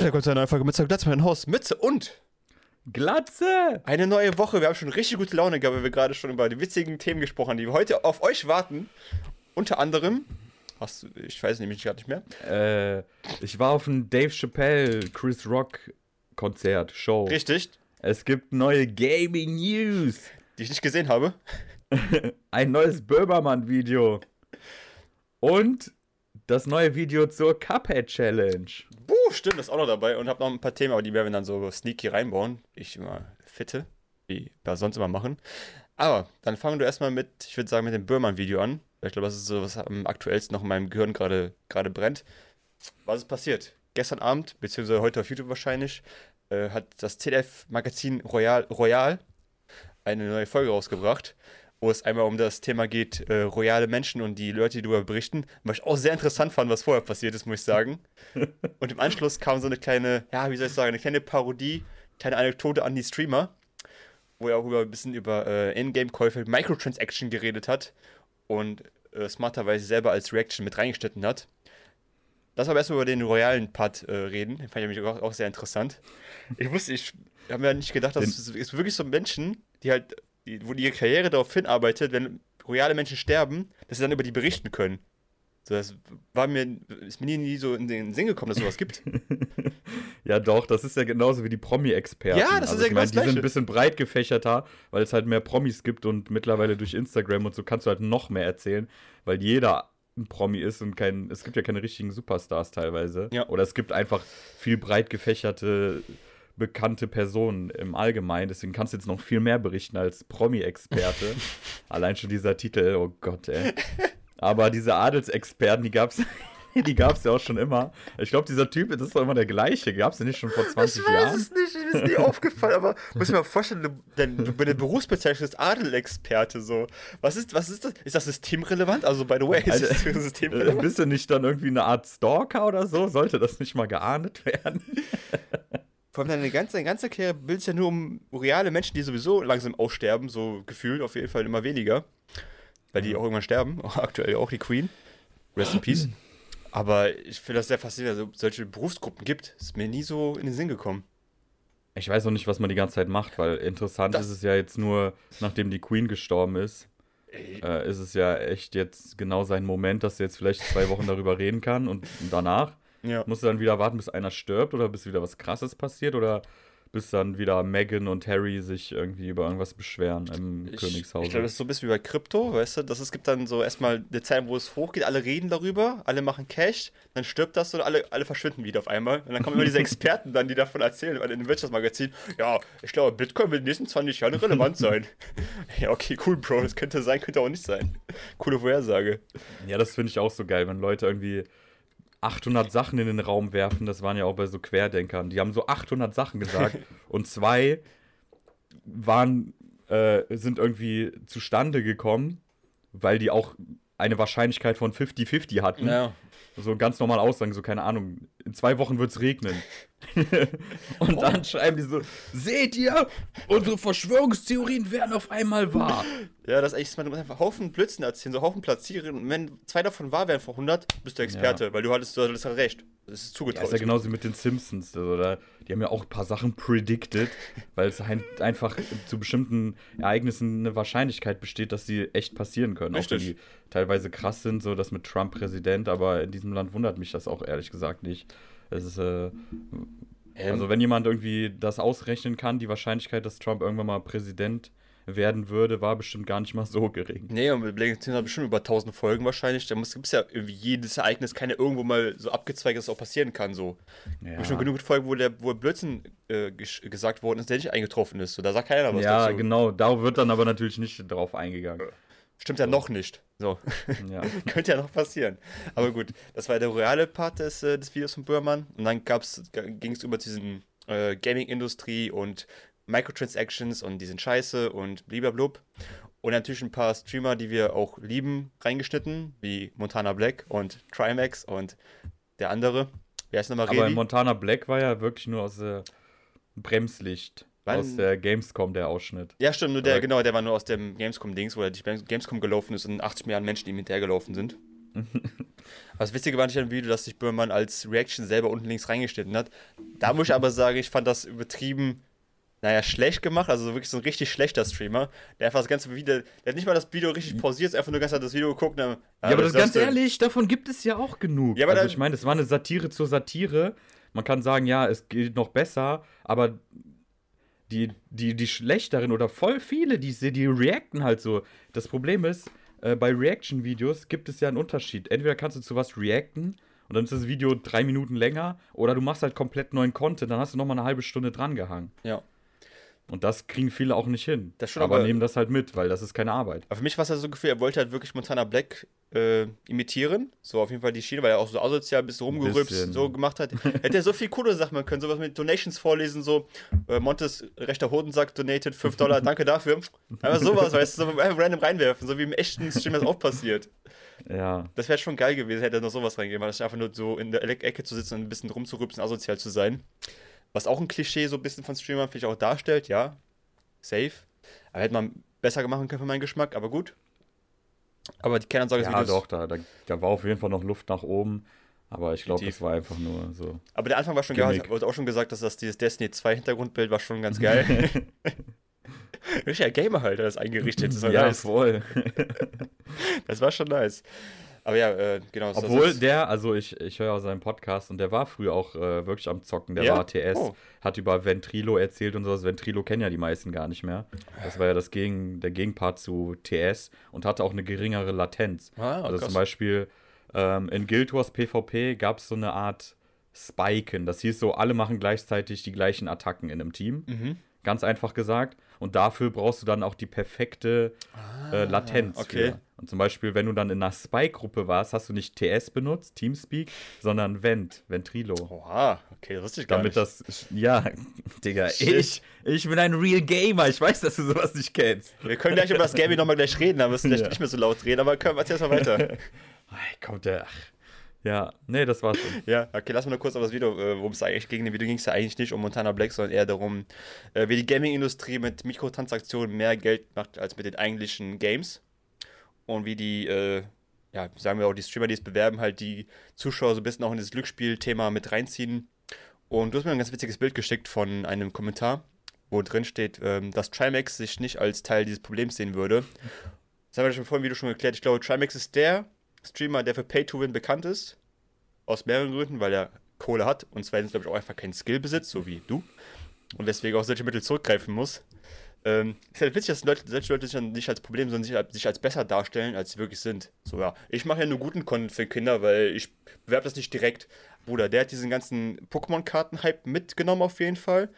Willkommen zu einer neuen Folge Mütze Glatze mit Haus. Mütze und Glatze! eine neue Woche. Wir haben schon richtig gute Laune gehabt, weil wir gerade schon über die witzigen Themen gesprochen haben, die heute auf euch warten. Unter anderem, hast du, ich weiß nämlich gerade nicht mehr. Äh, ich war auf einem Dave Chappelle Chris Rock Konzert, Show. Richtig, Es gibt neue Gaming News. die ich nicht gesehen habe. Ein neues Böhmermann-Video. Und das neue Video zur Cuphead Challenge. Buh, stimmt, das ist auch noch dabei und habe noch ein paar Themen, aber die werden wir dann so sneaky reinbauen. Ich immer fitte, wie wir sonst immer machen. Aber dann fangen wir erstmal mit, ich würde sagen, mit dem Böhmermann-Video an. Ich glaube, das ist so, was am aktuellsten noch in meinem Gehirn gerade brennt. Was ist passiert? Gestern Abend, beziehungsweise heute auf YouTube wahrscheinlich, äh, hat das CDF-Magazin Royal, Royal eine neue Folge rausgebracht, wo es einmal um das Thema geht, äh, royale Menschen und die Leute, die darüber berichten. Was ich auch sehr interessant fand, was vorher passiert ist, muss ich sagen. Und im Anschluss kam so eine kleine, ja, wie soll ich sagen, eine kleine Parodie, kleine Anekdote an die Streamer, wo er auch über, ein bisschen über äh, Ingame-Käufe, Microtransaction geredet hat und äh, smarterweise selber als Reaction mit reingeschnitten hat. Lass aber erstmal über den royalen Part äh, reden. Den fand ich nämlich auch, auch sehr interessant. Ich wusste, ich habe mir nicht gedacht, dass es ist wirklich so Menschen, die halt, die, wo die ihre Karriere darauf hinarbeitet, wenn royale Menschen sterben, dass sie dann über die berichten können. So, das war mir, ist mir nie, nie so in den Sinn gekommen, dass es sowas gibt. Ja, doch, das ist ja genauso wie die Promi-Experten. Ja, das ist also ja ich genau das Die sind ein bisschen breit gefächerter, weil es halt mehr Promis gibt und mittlerweile durch Instagram und so kannst du halt noch mehr erzählen, weil jeder ein Promi ist und kein, es gibt ja keine richtigen Superstars teilweise. Ja. Oder es gibt einfach viel breit gefächerte, bekannte Personen im Allgemeinen. Deswegen kannst du jetzt noch viel mehr berichten als Promi-Experte. Allein schon dieser Titel, oh Gott, ey. Aber diese Adelsexperten, die gab's, die gab's ja auch schon immer. Ich glaube, dieser Typ, das ist doch immer der gleiche. Gab's den nicht schon vor 20 Jahren? nicht, mir ist nie aufgefallen, aber muss mir mal vorstellen, du, denn, du Berufsbezeichnung ist Adelexperte so. Was ist, was ist das? Ist das systemrelevant? Also, by the way, ist Alter, das Äh, systemrelevant? bist du nicht dann irgendwie eine Art Stalker oder so? Sollte das nicht mal geahndet werden? Vor allem deine ganze, deine ganze Karriere bildet sich ja nur um reale Menschen, die sowieso langsam aussterben, so gefühlt auf jeden Fall immer weniger. Weil die auch irgendwann sterben, auch aktuell auch die Queen. Rest in Peace. Aber ich finde das sehr faszinierend, dass es solche Berufsgruppen gibt. Ist mir nie so in den Sinn gekommen. Ich weiß noch nicht, was man die ganze Zeit macht, weil interessant Das- ist es ja jetzt nur, nachdem die Queen gestorben ist, äh, ist es ja echt jetzt genau sein Moment, dass er jetzt vielleicht zwei Wochen darüber reden kann und danach Ja. musst du dann wieder warten, bis einer stirbt oder bis wieder was Krasses passiert oder bis dann wieder Meghan und Harry sich irgendwie über irgendwas beschweren im Ich, Königshaus. ich glaube, das ist so ein bisschen wie bei Krypto, weißt du? Das, es gibt dann so erstmal eine Zeit, wo es hochgeht, alle reden darüber, alle machen Cash, dann stirbt das und alle, alle verschwinden wieder auf einmal. Und dann kommen immer diese Experten dann, die davon erzählen, in dem Wirtschaftsmagazin, ja, ich glaube, Bitcoin wird in den nächsten 20 Jahren relevant sein. ja, okay, cool, Bro, das könnte sein, könnte auch nicht sein. Coole Vorhersage. Ja, das finde ich auch so geil, wenn Leute irgendwie 800 Sachen in den Raum werfen. Das waren ja auch bei so Querdenkern. Die haben so 800 Sachen gesagt und zwei waren, äh, sind irgendwie zustande gekommen, weil die auch eine Wahrscheinlichkeit von 50-50 hatten. Ja. So ganz normal aussagen, so keine Ahnung, in zwei Wochen wird es regnen. und dann schreiben die so, seht ihr, unsere Verschwörungstheorien werden auf einmal wahr. Ja, das ist echt, man muss einfach Haufen Blödsinn erzählen, so Haufen platzieren. Und wenn zwei davon wahr wären vor 100, bist du Experte, weil du hattest, du hattest recht. Das ist Ja, zugetraut. ist ja genauso wie mit den Simpsons. Also da, die haben ja auch ein paar Sachen predicted, weil es halt einfach zu bestimmten Ereignissen eine Wahrscheinlichkeit besteht, dass sie echt passieren können. Auch wenn Richtig. die teilweise krass sind, so das mit Trump Präsident, aber in diesem Land wundert mich das auch ehrlich gesagt nicht. Es ist, äh, also wenn jemand irgendwie das ausrechnen kann, die Wahrscheinlichkeit, dass Trump irgendwann mal Präsident werden würde, war bestimmt gar nicht mal so gering. Nee, und mit Blake hat bestimmt über 1000 Folgen wahrscheinlich. Da gibt es ja irgendwie jedes Ereignis, keine irgendwo mal so abgezweigt, dass es auch passieren kann. So. Ja. Bestimmt genug Folgen, wo der wo Blödsinn äh, gesagt worden ist, der nicht eingetroffen ist. So, da sagt keiner was Ja, dazu. genau, da wird dann aber natürlich nicht drauf eingegangen. Stimmt ja noch nicht. So. Ja. Könnte ja noch passieren. Aber gut, das war der reale Part des, äh, des Videos von Böhrmann. Und dann ging es über diesen äh, Gaming-Industrie und Microtransactions und die sind scheiße und bliblablub. Und natürlich ein paar Streamer, die wir auch lieben, reingeschnitten, wie Montana Black und Trimax und der andere. Wer ist nochmal Aber? Montana Black war ja wirklich nur aus der Bremslicht. Wann- Aus der Gamescom, der Ausschnitt. Ja, stimmt, nur der, genau, der war nur aus dem Gamescom-Dings, wo er durch Gamescom gelaufen ist und 80 Milliarden Menschen ihm hinterhergelaufen sind. Aber das Witzige war nicht ein Video, dass sich Böhmermann als Reaction selber unten links reingeschnitten hat. Da muss ich aber sagen, ich fand das übertrieben, naja, schlecht gemacht. Also wirklich so ein richtig schlechter Streamer. Der einfach das ganze Video, der hat nicht mal das Video richtig pausiert, ist einfach nur ganz das Video geguckt. Dann, ja, aber das ganz ehrlich, davon gibt es ja auch genug. Ja, aber also ich meine, es war eine Satire zur Satire. Man kann sagen, ja, es geht noch besser, aber die, die, die schlechteren oder voll viele, die, die reacten halt so. Das Problem ist, äh, bei Reaction-Videos gibt es ja einen Unterschied. Entweder kannst du zu was reacten und dann ist das Video drei Minuten länger, oder du machst halt komplett neuen Content, dann hast du nochmal eine halbe Stunde dran gehangen. Ja. Und das kriegen viele auch nicht hin. aber, aber, nehmen das halt mit, weil das ist keine Arbeit. Aber für mich war es halt so gefühlt, er wollte halt wirklich Montana Black äh, imitieren. So auf jeden Fall die Schiene, weil er auch so asozial bis rumgerübst so gemacht hat. Hätte er so viel coole Sachen machen können, sowas mit Donations vorlesen, so äh, Montes rechter Hodensack donated 5 Dollar, danke dafür. Aber sowas, weißt du, so einfach random reinwerfen, so wie im echten Stream das auch passiert. Ja. Das wäre schon geil gewesen, hätte er noch sowas reingegeben, weil das einfach nur so in der Ecke zu sitzen und ein bisschen rumzurübsen, asozial zu sein. Was auch ein Klischee so ein bisschen von Streamern vielleicht auch darstellt, ja. Safe. Aber hätte man besser machen können für meinen Geschmack, aber gut. Aber die Kernansage ist Ja, doch, da, da, da, war auf jeden Fall noch Luft nach oben. Aber ich glaube, das war einfach nur so. Aber der Anfang war schon geil. Ich wurde auch schon gesagt, dass das dieses Destiny 2 Hintergrundbild war schon ganz geil. Richtiger Gamer halt, das eingerichtet. Das ja, nice. voll. das war schon nice. Aber ja, äh, genau. Obwohl der, also ich, ich höre auch seinen Podcast und der war früher auch äh, wirklich am Zocken. Der ja? war TS, oh. hat über Ventrilo erzählt und sowas. Ventrilo kennen ja die meisten gar nicht mehr. Das war ja das Gegen, der Gegenpart zu TS und hatte auch eine geringere Latenz. Ah, also krass. zum Beispiel ähm, in Guild Wars PvP gab es so eine Art Spiken. Das hieß so, alle machen gleichzeitig die gleichen Attacken in einem Team. Mhm. Ganz einfach gesagt. Und dafür brauchst du dann auch die perfekte äh, ah, Latenz. Okay. Für. Und zum Beispiel, wenn du dann in einer Spike-Gruppe warst, hast du nicht TS benutzt, Teamspeak, sondern Vent, Ventrilo. Oha, okay, das wusste ich gar Damit nicht. das, ja, Digga, ich, ich bin ein Real Gamer. Ich weiß, dass du sowas nicht kennst. Wir können gleich über das Gaming nochmal gleich reden, aber müssen gleich ja. nicht mehr so laut reden, aber können wir jetzt erstmal weiter. Kommt der, ach. Ja, nee, das war's schon. ja, okay, lass mal nur kurz auf das Video, äh, worum es eigentlich ging. Im Video ging es ja eigentlich nicht um Montana Black, sondern eher darum, äh, wie die Gaming-Industrie mit Mikrotransaktionen mehr Geld macht als mit den eigentlichen Games. Und wie die, äh, ja, sagen wir auch, die Streamer, die es bewerben, halt die Zuschauer so ein bisschen auch in das Glücksspielthema mit reinziehen. Und du hast mir ein ganz witziges Bild geschickt von einem Kommentar, wo drin steht, ähm, dass Trimax sich nicht als Teil dieses Problems sehen würde. Das haben wir schon vorhin Video schon geklärt. Ich glaube, Trimax ist der Streamer, der für Pay-to-Win bekannt ist. Aus mehreren Gründen, weil er Kohle hat und zweitens, glaube ich, auch einfach keinen Skill besitzt, so wie du. Und deswegen auch solche Mittel zurückgreifen muss. Ähm, ist halt witzig, dass Leute, solche Leute sich dann nicht als Problem, sondern sich, sich als besser darstellen, als sie wirklich sind. So, ja, ich mache ja nur guten Content für Kinder, weil ich bewerbe das nicht direkt. Bruder, der hat diesen ganzen Pokémon-Karten-Hype mitgenommen auf jeden Fall.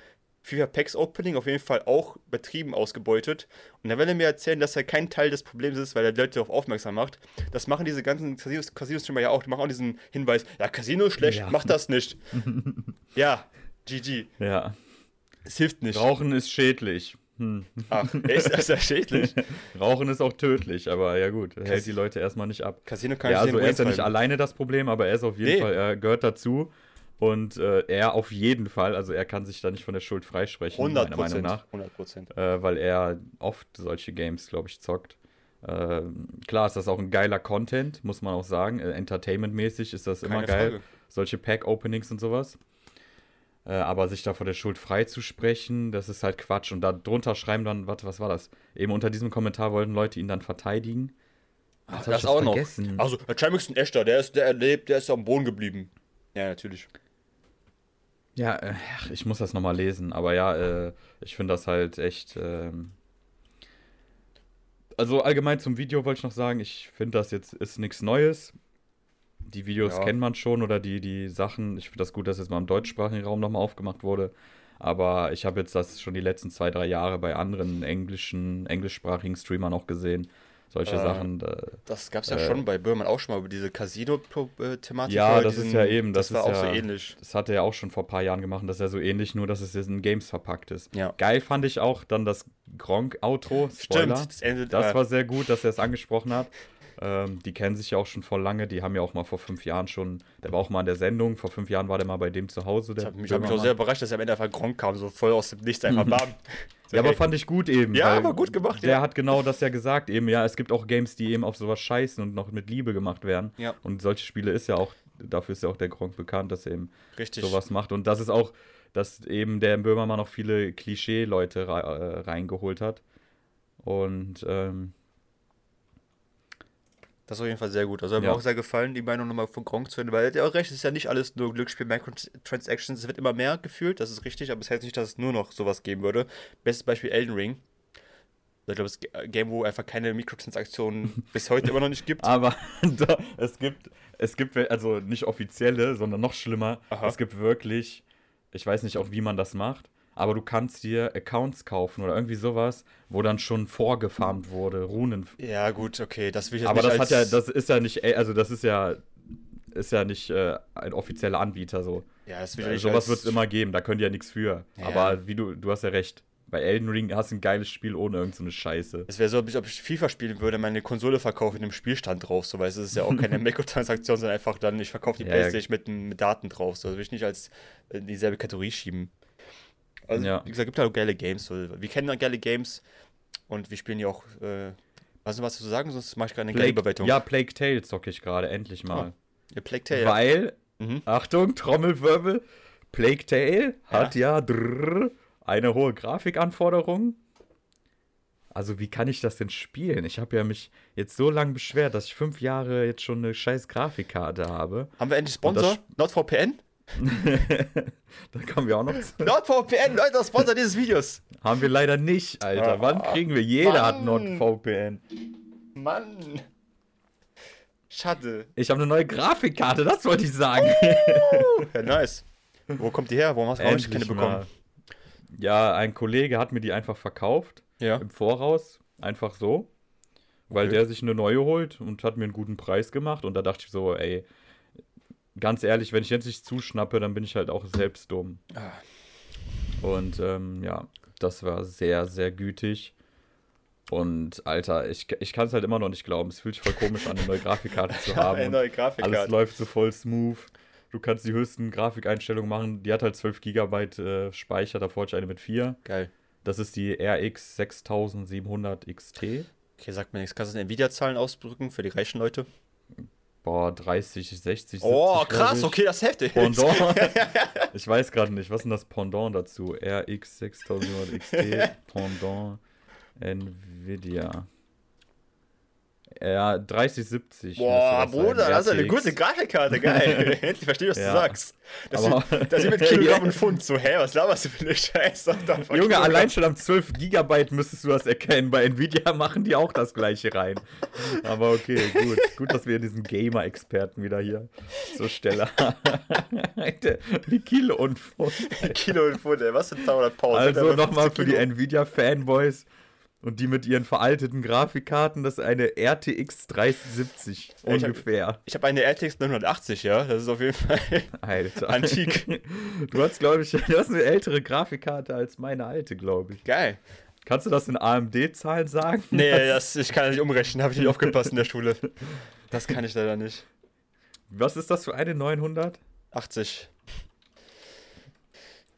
FIFA Packs Opening auf jeden Fall auch betrieben ausgebeutet. Und dann will er mir erzählen, dass er kein Teil des Problems ist, weil er Leute darauf aufmerksam macht. Das machen diese ganzen Casino-Streamer ja auch. Die machen auch diesen Hinweis: Ja, Casino ist schlecht, ja. mach das nicht. ja, GG. Ja. Es hilft nicht. Rauchen ist schädlich. Hm. Ach, ist das ja schädlich? Rauchen ist auch tödlich, aber ja gut, Cas hält die Leute erstmal nicht ab. Casino kann ja, also er ist ja nicht alleine das Problem, aber er ist auf jeden nee. Fall, er gehört dazu. Und äh, er auf jeden Fall, also er kann sich da nicht von der Schuld freisprechen, 100 meiner Meinung nach. 100 äh, weil er oft solche Games, glaube ich, zockt. Äh, klar ist das auch ein geiler Content, muss man auch sagen. Äh, Entertainment-mäßig ist das Keine immer geil. Frage. Solche Pack-Openings und sowas. Äh, aber sich da vor der Schuld freizusprechen, das ist halt Quatsch. Und da drunter schreiben dann, warte, was war das? Eben unter diesem Kommentar wollten Leute ihn dann verteidigen. Ach, das, das auch vergessen. noch. Also, der Chimix ist ein echter, der ist, der erlebt, der ist am Boden geblieben. Ja, natürlich. Ja, äh, ich muss das nochmal lesen, aber ja, äh, ich finde das halt echt. Ähm also allgemein zum Video wollte ich noch sagen, ich finde das jetzt ist nichts Neues. Die Videos ja. kennt man schon oder die, die Sachen. Ich finde das gut, dass jetzt mal im deutschsprachigen Raum nochmal aufgemacht wurde. Aber ich habe jetzt das schon die letzten zwei, drei Jahre bei anderen englischen, englischsprachigen Streamern auch gesehen solche äh, Sachen. Da, das gab es ja äh, schon bei Böhmermann auch schon mal über diese Casino-Thematik. Ja, das diesen, ist ja eben. Das, das war auch ja, so ähnlich. Das hat er ja auch schon vor ein paar Jahren gemacht. Das ist ja so ähnlich, nur dass es jetzt in Games verpackt ist. Ja. Geil fand ich auch dann das Gronk-Outro. Stimmt. Das, Ende, das war sehr gut, dass er es angesprochen hat. Ähm, die kennen sich ja auch schon vor lange. Die haben ja auch mal vor fünf Jahren schon, der war auch mal in der Sendung. Vor fünf Jahren war der mal bei dem zu Hause. Ich habe mich, hab mich auch sehr überrascht, dass er am Ende einfach Gronk kam, so voll aus dem Nichts einfach bam. So, ja, aber fand ich gut eben. Ja, aber gut gemacht, Der ja. hat genau das ja gesagt eben. Ja, es gibt auch Games, die eben auf sowas scheißen und noch mit Liebe gemacht werden. Ja. Und solche Spiele ist ja auch, dafür ist ja auch der Gronk bekannt, dass er eben Richtig. sowas macht. Und das ist auch, dass eben der Böhmermann auch viele Klischee-Leute äh, reingeholt hat. Und ähm, das ist auf jeden Fall sehr gut. Also hat ja. mir auch sehr gefallen, die Meinung nochmal von Gronk zu hören, weil er hat ja auch recht, es ist ja nicht alles nur Glücksspiel, Microtransactions, es wird immer mehr gefühlt, das ist richtig, aber es heißt nicht, dass es nur noch sowas geben würde. Bestes Beispiel Elden Ring. Ich glaube, das Game, wo einfach keine Mikrotransaktionen bis heute immer noch nicht gibt. Aber da, es gibt, es gibt, also nicht offizielle, sondern noch schlimmer, Aha. es gibt wirklich, ich weiß nicht auch, wie man das macht, aber du kannst dir Accounts kaufen oder irgendwie sowas, wo dann schon vorgefarmt wurde, Runen. Ja, gut, okay, das will ich jetzt Aber nicht das hat ja, das ist ja nicht, also das ist ja, ist ja nicht äh, ein offizieller Anbieter so. Ja, das will ich also, Sowas wird es immer geben, da könnt ihr ja nichts für. Ja. Aber wie du, du hast ja recht. Bei Elden Ring hast du ein geiles Spiel ohne irgendeine so Scheiße. Es wäre so, ob ich FIFA spielen würde, meine Konsole verkaufe in dem Spielstand drauf. So, weil es ist ja auch keine Mikrotransaktion, sondern einfach dann, ich verkaufe die ja, Playstation. Mit, mit Daten drauf. So, das will ich nicht als in dieselbe Kategorie schieben. Also, ja. wie gesagt, gibt halt auch geile Games. So. Wir kennen dann geile Games und wir spielen ja auch. Äh, du was zu sagen? Sonst mache ich gerade eine Plague, geile Bewertung. Ja, Plague Tale zocke ich gerade, endlich mal. Oh. Ja, Plague Tale. Weil, mhm. Achtung, Trommelwirbel, Plague Tale hat ja, ja drrr, eine hohe Grafikanforderung. Also, wie kann ich das denn spielen? Ich habe ja mich jetzt so lange beschwert, dass ich fünf Jahre jetzt schon eine scheiß Grafikkarte habe. Haben wir endlich Sponsor? NordVPN? da kommen wir auch noch zu. NordVPN, Leute, das Sponsor dieses Videos. Haben wir leider nicht, Alter. Oh, Wann kriegen wir? Jeder Mann. hat NordVPN. Mann. Schade. Ich habe eine neue Grafikkarte, das wollte ich sagen. ja, nice. Wo kommt die her? Warum hast du auch nicht keine bekommen? Ja, ein Kollege hat mir die einfach verkauft. Ja. Im Voraus. Einfach so. Weil okay. der sich eine neue holt und hat mir einen guten Preis gemacht. Und da dachte ich so, ey, ganz ehrlich, wenn ich jetzt nicht zuschnappe, dann bin ich halt auch selbst dumm. Ah. Und ähm, ja, das war sehr, sehr gütig. Und Alter, ich, ich kann es halt immer noch nicht glauben. Es fühlt sich voll komisch an, eine neue Grafikkarte zu haben. eine neue Grafikkarte. Alles läuft so voll smooth. Du kannst die höchsten Grafikeinstellungen machen. Die hat halt 12 GB äh, Speicher, davor hatte ich eine mit 4. Geil. Das ist die RX 6700 XT. Okay, sagt mir nichts. Kannst du Nvidia-Zahlen ausdrücken für die reichen Leute? Boah, 30, 60, 70. Oh, krass, okay, das ist heftig. Pendant. ich weiß gerade nicht, was ist denn das Pendant dazu? RX 6000 XT, Pendant, Nvidia. Ja, 3070. Boah, Bruder, das ist eine gute Grafikkarte, geil. Endlich verstehe, was ja. du sagst. Das, sind, das mit Kilogramm und Pfund. So, hä, was laberst du für eine Scheiße? Junge, allein schon am 12 Gigabyte müsstest du das erkennen. Bei Nvidia machen die auch das gleiche rein. Aber okay, gut. gut, dass wir diesen Gamer-Experten wieder hier zur Stelle haben. Wie Kilo und Pfund. Kilo und Pfund, ey, was für 200 Pause. Also nochmal für die Nvidia-Fanboys. Und die mit ihren veralteten Grafikkarten, das ist eine RTX 3070 ja, ungefähr. Ich habe hab eine RTX 980, ja. Das ist auf jeden Fall Alter. antik. Du hast, glaube ich, du hast eine ältere Grafikkarte als meine alte, glaube ich. Geil. Kannst du das in AMD-Zahlen sagen? Nee, das, ich kann das nicht umrechnen. Habe ich nicht aufgepasst in der Schule. Das kann ich leider nicht. Was ist das für eine 900? 80.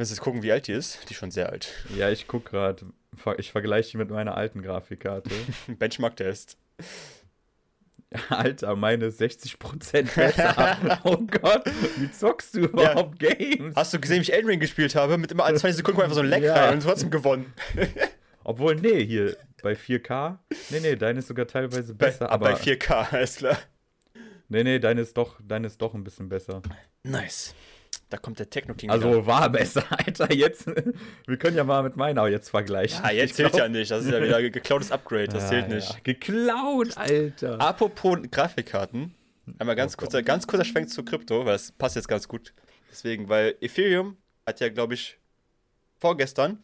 Willst du jetzt gucken, wie alt die ist? Die ist schon sehr alt. Ja, ich gucke gerade. Ich vergleiche die mit meiner alten Grafikkarte. Benchmark-Test. Alter, meine 60% besser. oh Gott, wie zockst du überhaupt ja. Games? Hast du gesehen, wie ich Elden Ring gespielt habe? Mit immer 20 Sekunden einfach so ein Leck ja. rein und trotzdem gewonnen. Obwohl, nee, hier bei 4K. Nee, nee, deine ist sogar teilweise besser. Bei, aber bei 4K, alles klar. Nee, nee, deine ist doch, deine ist doch ein bisschen besser. Nice. Da kommt der Techno King. Also wieder. war besser, Alter. Jetzt, wir können ja mal mit meiner jetzt vergleichen. Ja, jetzt zählt ja nicht. Das ist ja wieder geklautes Upgrade. Das ja, zählt nicht. Ja. Geklaut, Alter. Apropos Grafikkarten. Einmal ganz, oh kurzer, ganz kurzer Schwenk zu Krypto, weil es passt jetzt ganz gut. Deswegen, weil Ethereum hat ja, glaube ich, vorgestern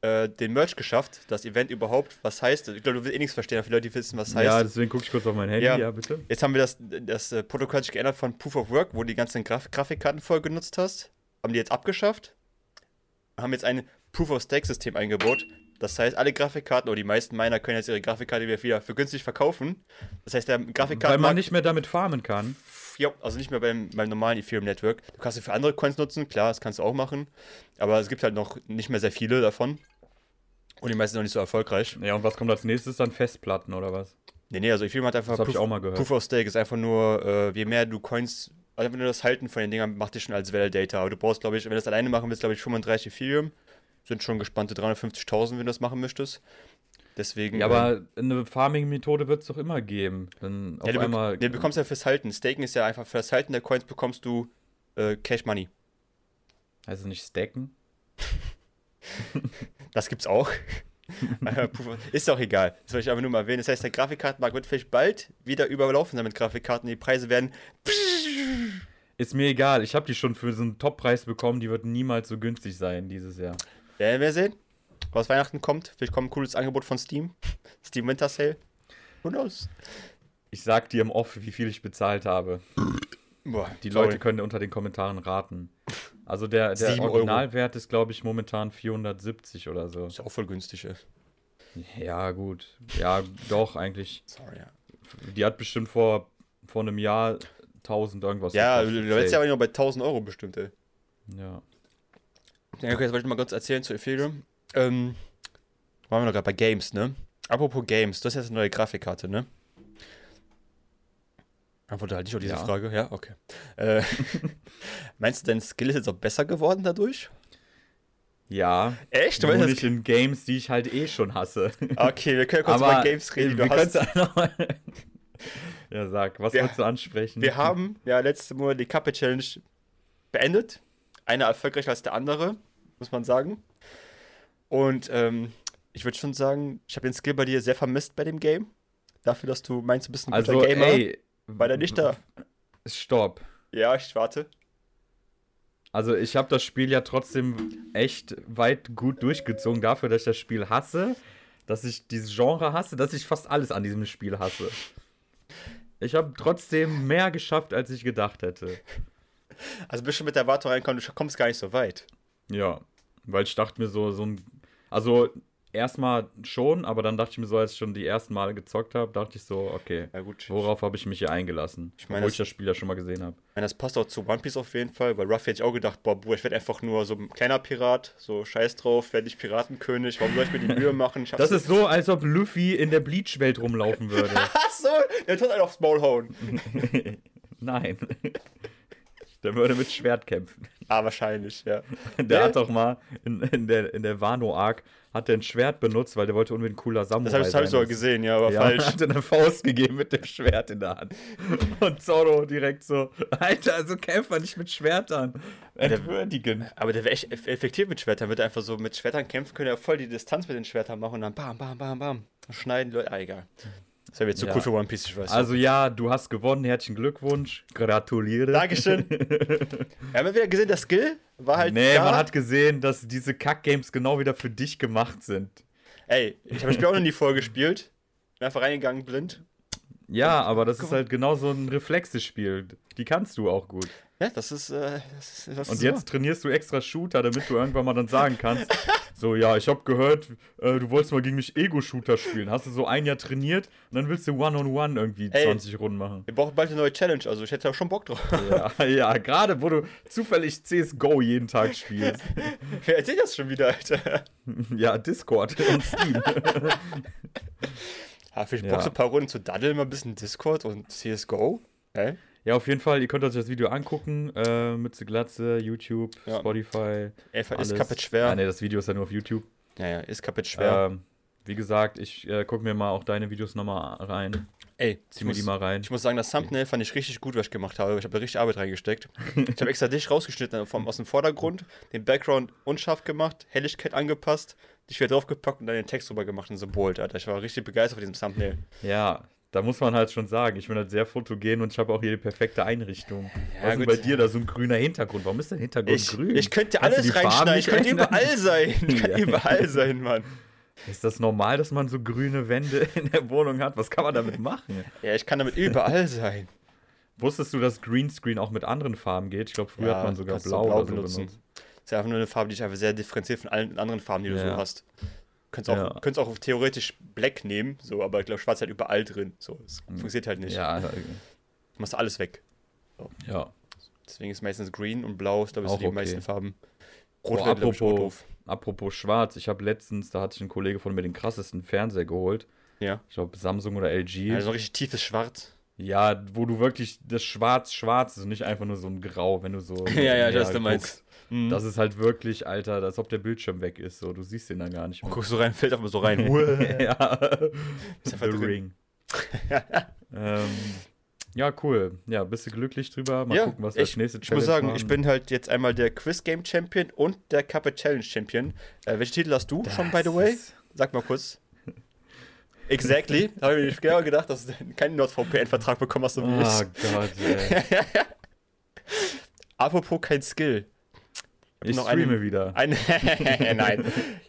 äh, den Merch geschafft, das Event überhaupt, was heißt. Ich glaube, du willst eh nichts verstehen, für Leute, die wissen, was heißt. Ja, deswegen gucke ich kurz auf mein Handy, ja, ja bitte. Jetzt haben wir das, das äh, Protokoll sich geändert von Proof of Work, wo du die ganzen Graf Grafikkarten vorher genutzt hast. Haben die jetzt abgeschafft. Haben jetzt ein Proof of Stake System eingebaut. Das heißt, alle Grafikkarten oder die meisten meiner können jetzt ihre Grafikkarte wieder für günstig verkaufen. Das heißt, der Grafikkarten. Weil man nicht mehr damit farmen kann. Ja, also nicht mehr beim, beim normalen Ethereum Network. Du kannst sie für andere Coins nutzen, klar, das kannst du auch machen. Aber es gibt halt noch nicht mehr sehr viele davon. Und die meisten sind noch nicht so erfolgreich. Ja, und was kommt als nächstes dann? Festplatten oder was? Nee, nee, also Ethereum hat einfach Das habe ich auch mal gehört. Proof of Stake ist einfach nur, äh, je mehr du Coins, also einfach nur das Halten von den Dingern macht dich schon als Validator. Aber du brauchst, glaube ich, wenn du das alleine machen willst, glaube ich, 35 Ethereum. Sind schon gespannte 350.000, wenn du das machen möchtest. Deswegen. Ja, aber eine Farming-Methode wird es doch immer geben. Wenn ja, auf du, einmal. du bekommst ja fürs Halten. Staken ist ja einfach für das Halten der Coins bekommst du äh, Cash Money. es nicht stacken? Das gibt's auch. Äh, ist auch egal. Das wollte ich aber nur mal erwähnen. Das heißt, der Grafikkartenmarkt wird vielleicht bald wieder überlaufen sein mit Grafikkarten. Die Preise werden. Ist mir egal. Ich habe die schon für so einen Top-Preis bekommen. Die wird niemals so günstig sein dieses Jahr. Werden wir sehen, was Weihnachten kommt. Vielleicht kommt ein cooles Angebot von Steam. Steam Winter Sale. Who knows? Ich sag dir im Off, wie viel ich bezahlt habe. Boah, Die sorry. Leute können unter den Kommentaren raten. Also der, der Sieben Euro. Originalwert ist, glaube ich, momentan 470 oder so. Ist ja auch voll günstig, ey. Ja, gut. Ja, doch, eigentlich. Sorry, ja. Die hat bestimmt vor, vor einem Jahr 1000 irgendwas. Ja, letztes Jahr aber noch bei 1000 Euro bestimmt, ey. Ja. Ja, okay, jetzt wollte ich mal kurz erzählen zu Ethereum. Ähm, waren wir noch gerade bei Games, ne? Apropos Games, du hast jetzt eine neue Grafikkarte, ne? Antworte halt nicht auf diese Ja. Frage. Ja, okay. Äh, meinst du, dein Skill ist jetzt auch besser geworden dadurch? Ja. Echt? Du Nur nicht in Games, die ich halt eh schon hasse. das- okay, wir können kurz über Games reden, die wir mal- Ja, sag, was Wir- wolltest du ansprechen? Wir haben ja letzte Monat die Cup Challenge beendet. Einer erfolgreicher als der andere, muss man sagen. Und ähm, ich würde schon sagen, ich habe den Skill bei dir sehr vermisst bei dem Game. Dafür, dass du meinst, du bist ein guter also, Gamer. ey. war der nicht da? Stopp. Ja, ich warte. Also ich habe das Spiel ja trotzdem echt weit gut durchgezogen dafür, dass ich das Spiel hasse, dass ich dieses Genre hasse, dass ich fast alles an diesem Spiel hasse. Ich habe trotzdem mehr geschafft, als ich gedacht hätte. Also bist du mit der Erwartung reingekommen, du kommst gar nicht so weit. Ja, weil ich dachte mir so, so ein. Also erstmal schon, aber dann dachte ich mir so, als ich schon die ersten Male gezockt habe, dachte ich so, okay, Ja gut. worauf habe ich mich hier eingelassen? Ich meine, Obwohl das- ich das Spiel ja schon mal gesehen habe. Ich meine, das passt auch zu One Piece auf jeden Fall, weil Ruffy hätte ich auch gedacht, boah, Bruder, ich werde einfach nur so ein kleiner Pirat, so scheiß drauf, werde ich Piratenkönig, warum soll ich mir die Mühe machen? Das ist so, als ob Luffy in der Bleach-Welt rumlaufen würde. Ach so, der tut einen aufs Maul hauen. Nein. Der würde mit Schwert kämpfen. Ah, wahrscheinlich, ja. Der hat doch mal in, in der, in der Wano-Arc hat der ein Schwert benutzt, weil der wollte unbedingt ein cooler Samurai Das habe ich, das hab ich sogar gesehen, ja, aber ja, falsch. hat er eine Faust gegeben mit dem Schwert in der Hand. Und Zoro direkt so, Alter, so kämpft man nicht mit Schwertern. Entwürdigen. Aber der wäre echt eff- effektiv mit Schwertern. Wird er einfach so mit Schwertern kämpfen können, er voll die Distanz mit den Schwertern machen und dann bam, bam, bam, bam. Schneiden Leute. Ah, egal. Das wäre jetzt zu Ja. cool für One Piece, ich weiß. Also ja, du hast gewonnen, herzlichen Glückwunsch. Gratuliere. Dankeschön. Wir haben ja wieder gesehen, der Skill war halt. Nee, da. man hat gesehen, dass diese Kack-Games genau wieder für dich gemacht sind. Ey, ich habe das Spiel auch noch nie vorgespielt. Bin einfach reingegangen blind. Ja, aber das ist halt genau so ein Reflexespiel. Die kannst du auch gut. Ja, das ist. Äh, das ist das Und ist jetzt trainierst du extra Shooter, damit du irgendwann mal dann sagen kannst, so, ja, ich hab gehört, äh, du wolltest mal gegen mich Ego-Shooter spielen. Hast du so ein Jahr trainiert und dann willst du One-on-One irgendwie Ey. 20 Runden machen. Wir brauchen bald eine neue Challenge, also ich hätte auch schon Bock drauf. Ja, ja, gerade wo du zufällig CSGO jeden Tag spielst. Wer erzählt das schon wieder, Alter? Ja, Discord und Steam. Ha, vielleicht Ja. Bock so ein paar Runden zu daddeln, mal ein bisschen Discord und CSGO. Ey? Ja, auf jeden Fall, ihr könnt euch das Video angucken. Äh, Mütze Glatze, YouTube, Ja. Spotify. Ey, ist kaputt schwer. Ah, nee, das Video ist ja nur auf YouTube. Ja, ja, ist kaputt schwer. Ähm, wie gesagt, ich äh, gucke mir mal auch deine Videos nochmal rein. Ey, Zieh mir die mal rein. ich muss sagen, das Thumbnail fand ich richtig gut, was ich gemacht habe. Ich habe da richtig Arbeit reingesteckt. ich habe extra dich rausgeschnitten vom, aus dem Vordergrund, den Background unscharf gemacht, Helligkeit angepasst, dich wieder draufgepackt und dann den Text drüber gemacht und Symbol, Alter. Ich war richtig begeistert von diesem Thumbnail. Ja, da muss man halt schon sagen, ich bin halt sehr fotogen und ich habe auch hier die perfekte Einrichtung. Ja, Was ist bei dir da so ein grüner Hintergrund? Warum ist dein Hintergrund Ich, grün? ich könnte Kannst alles reinschneiden, ich könnte überall sein. Ich kann Ja. überall sein, Mann. Ist das normal, dass man so grüne Wände in der Wohnung hat? Was kann man damit machen? Ja, ich kann damit überall sein. Wusstest du, dass Greenscreen auch mit anderen Farben geht? Ich glaube, früher Ja, hat man sogar blau, blau oder so benutzen. benutzt. Ist ja einfach nur eine Farbe, die dich einfach sehr differenziert von allen anderen Farben, die du so hast. Könntest auch, Ja. könntest auch theoretisch Black nehmen, so, aber ich glaube, schwarz ist halt überall drin. So, das funktioniert halt nicht. Hm. Ja, Du machst alles weg. ja. Deswegen ist meistens Green und Blau, ist, glaube ich, so Auch die okay. meisten Farben. Oh, Rot wäre, glaube ich, auch apropos- doof. Apropos schwarz, ich habe letztens, da hatte ich einen Kollege von mir den krassesten Fernseher geholt. Ja. Ich glaube Samsung oder LG. Also so ein richtig tiefes Schwarz. Ja, wo du wirklich das Schwarz-Schwarz ist und nicht einfach nur so ein Grau, wenn du so. Ja, ja, das du meinst. Mhm. Das ist halt wirklich, Alter, als ob der Bildschirm weg ist. So, du siehst den dann gar nicht mehr. Guckst du rein, fällt einfach so rein. ja. Ist The drin. Ring. ähm, ja, cool. Ja, bist du glücklich drüber? Mal ja, gucken, was wir ich, als nächste ich muss sagen, machen. ich bin halt jetzt einmal der Quiz Game Champion und der Cuphead Challenge Champion. Äh, welche Titel hast du schon, by the Das way? Sag mal kurz. Exactly. Da habe ich mir genau gedacht, dass du keinen NordVPN-Vertrag bekommen hast, so wie Oh ich. Gott, ey. Apropos kein Skill. Ich Noch streame eine- wieder. Eine Nein.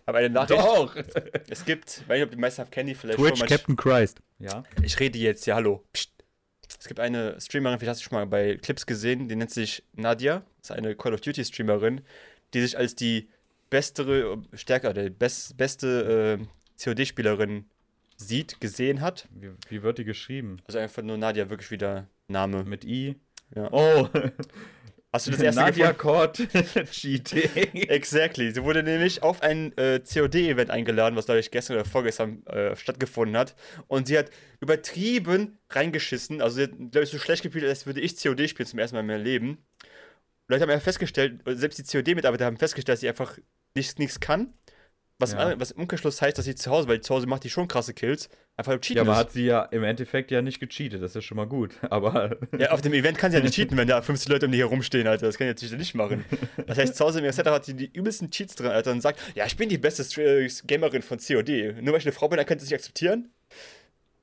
Aber eine Nachricht. Doch! Es gibt, weil ich ob die meisten kennen die vielleicht Twitch schon. Captain Christ. Ja? Ich rede jetzt, ja, hallo. Psst. Es gibt eine Streamerin, vielleicht hast du schon mal bei Clips gesehen, die nennt sich Nadia. Das ist eine Call of Duty Streamerin, die sich als die bessere, stärker, die best, beste äh, COD-Spielerin sieht, gesehen hat. Wie, wie wird die geschrieben? Also einfach nur Nadia, wirklich wieder Name. Mit I? Ja. Oh! Hast du das erste Nadia? Cord Cheating. Exactly. Sie wurde nämlich auf ein äh, COD-Event eingeladen, was, glaube ich, gestern oder vorgestern äh, stattgefunden hat. Und sie hat übertrieben reingeschissen. Also, sie hat, glaube ich, so schlecht gespielt, als würde ich COD spielen zum ersten Mal in meinem Leben. Leute haben ja festgestellt, oder selbst die COD-Mitarbeiter haben festgestellt, dass sie einfach nichts, nichts kann. Was, Ja. im, was im Umkehrschluss heißt, dass sie zu Hause, weil zu Hause macht die schon krasse Kills, einfach cheaten Ja, aber ist. hat sie ja im Endeffekt ja nicht gecheatet, das ist schon mal gut. Aber Ja, auf dem Event kann sie ja nicht cheaten, wenn da 50 Leute um die herumstehen, Alter. Das kann ich natürlich nicht machen. Das heißt, zu Hause im Setup hat sie die übelsten Cheats drin, Alter, und sagt, ja, ich bin die beste äh, Gamerin von COD. Nur weil ich eine Frau bin, dann könnt ihr es nicht akzeptieren.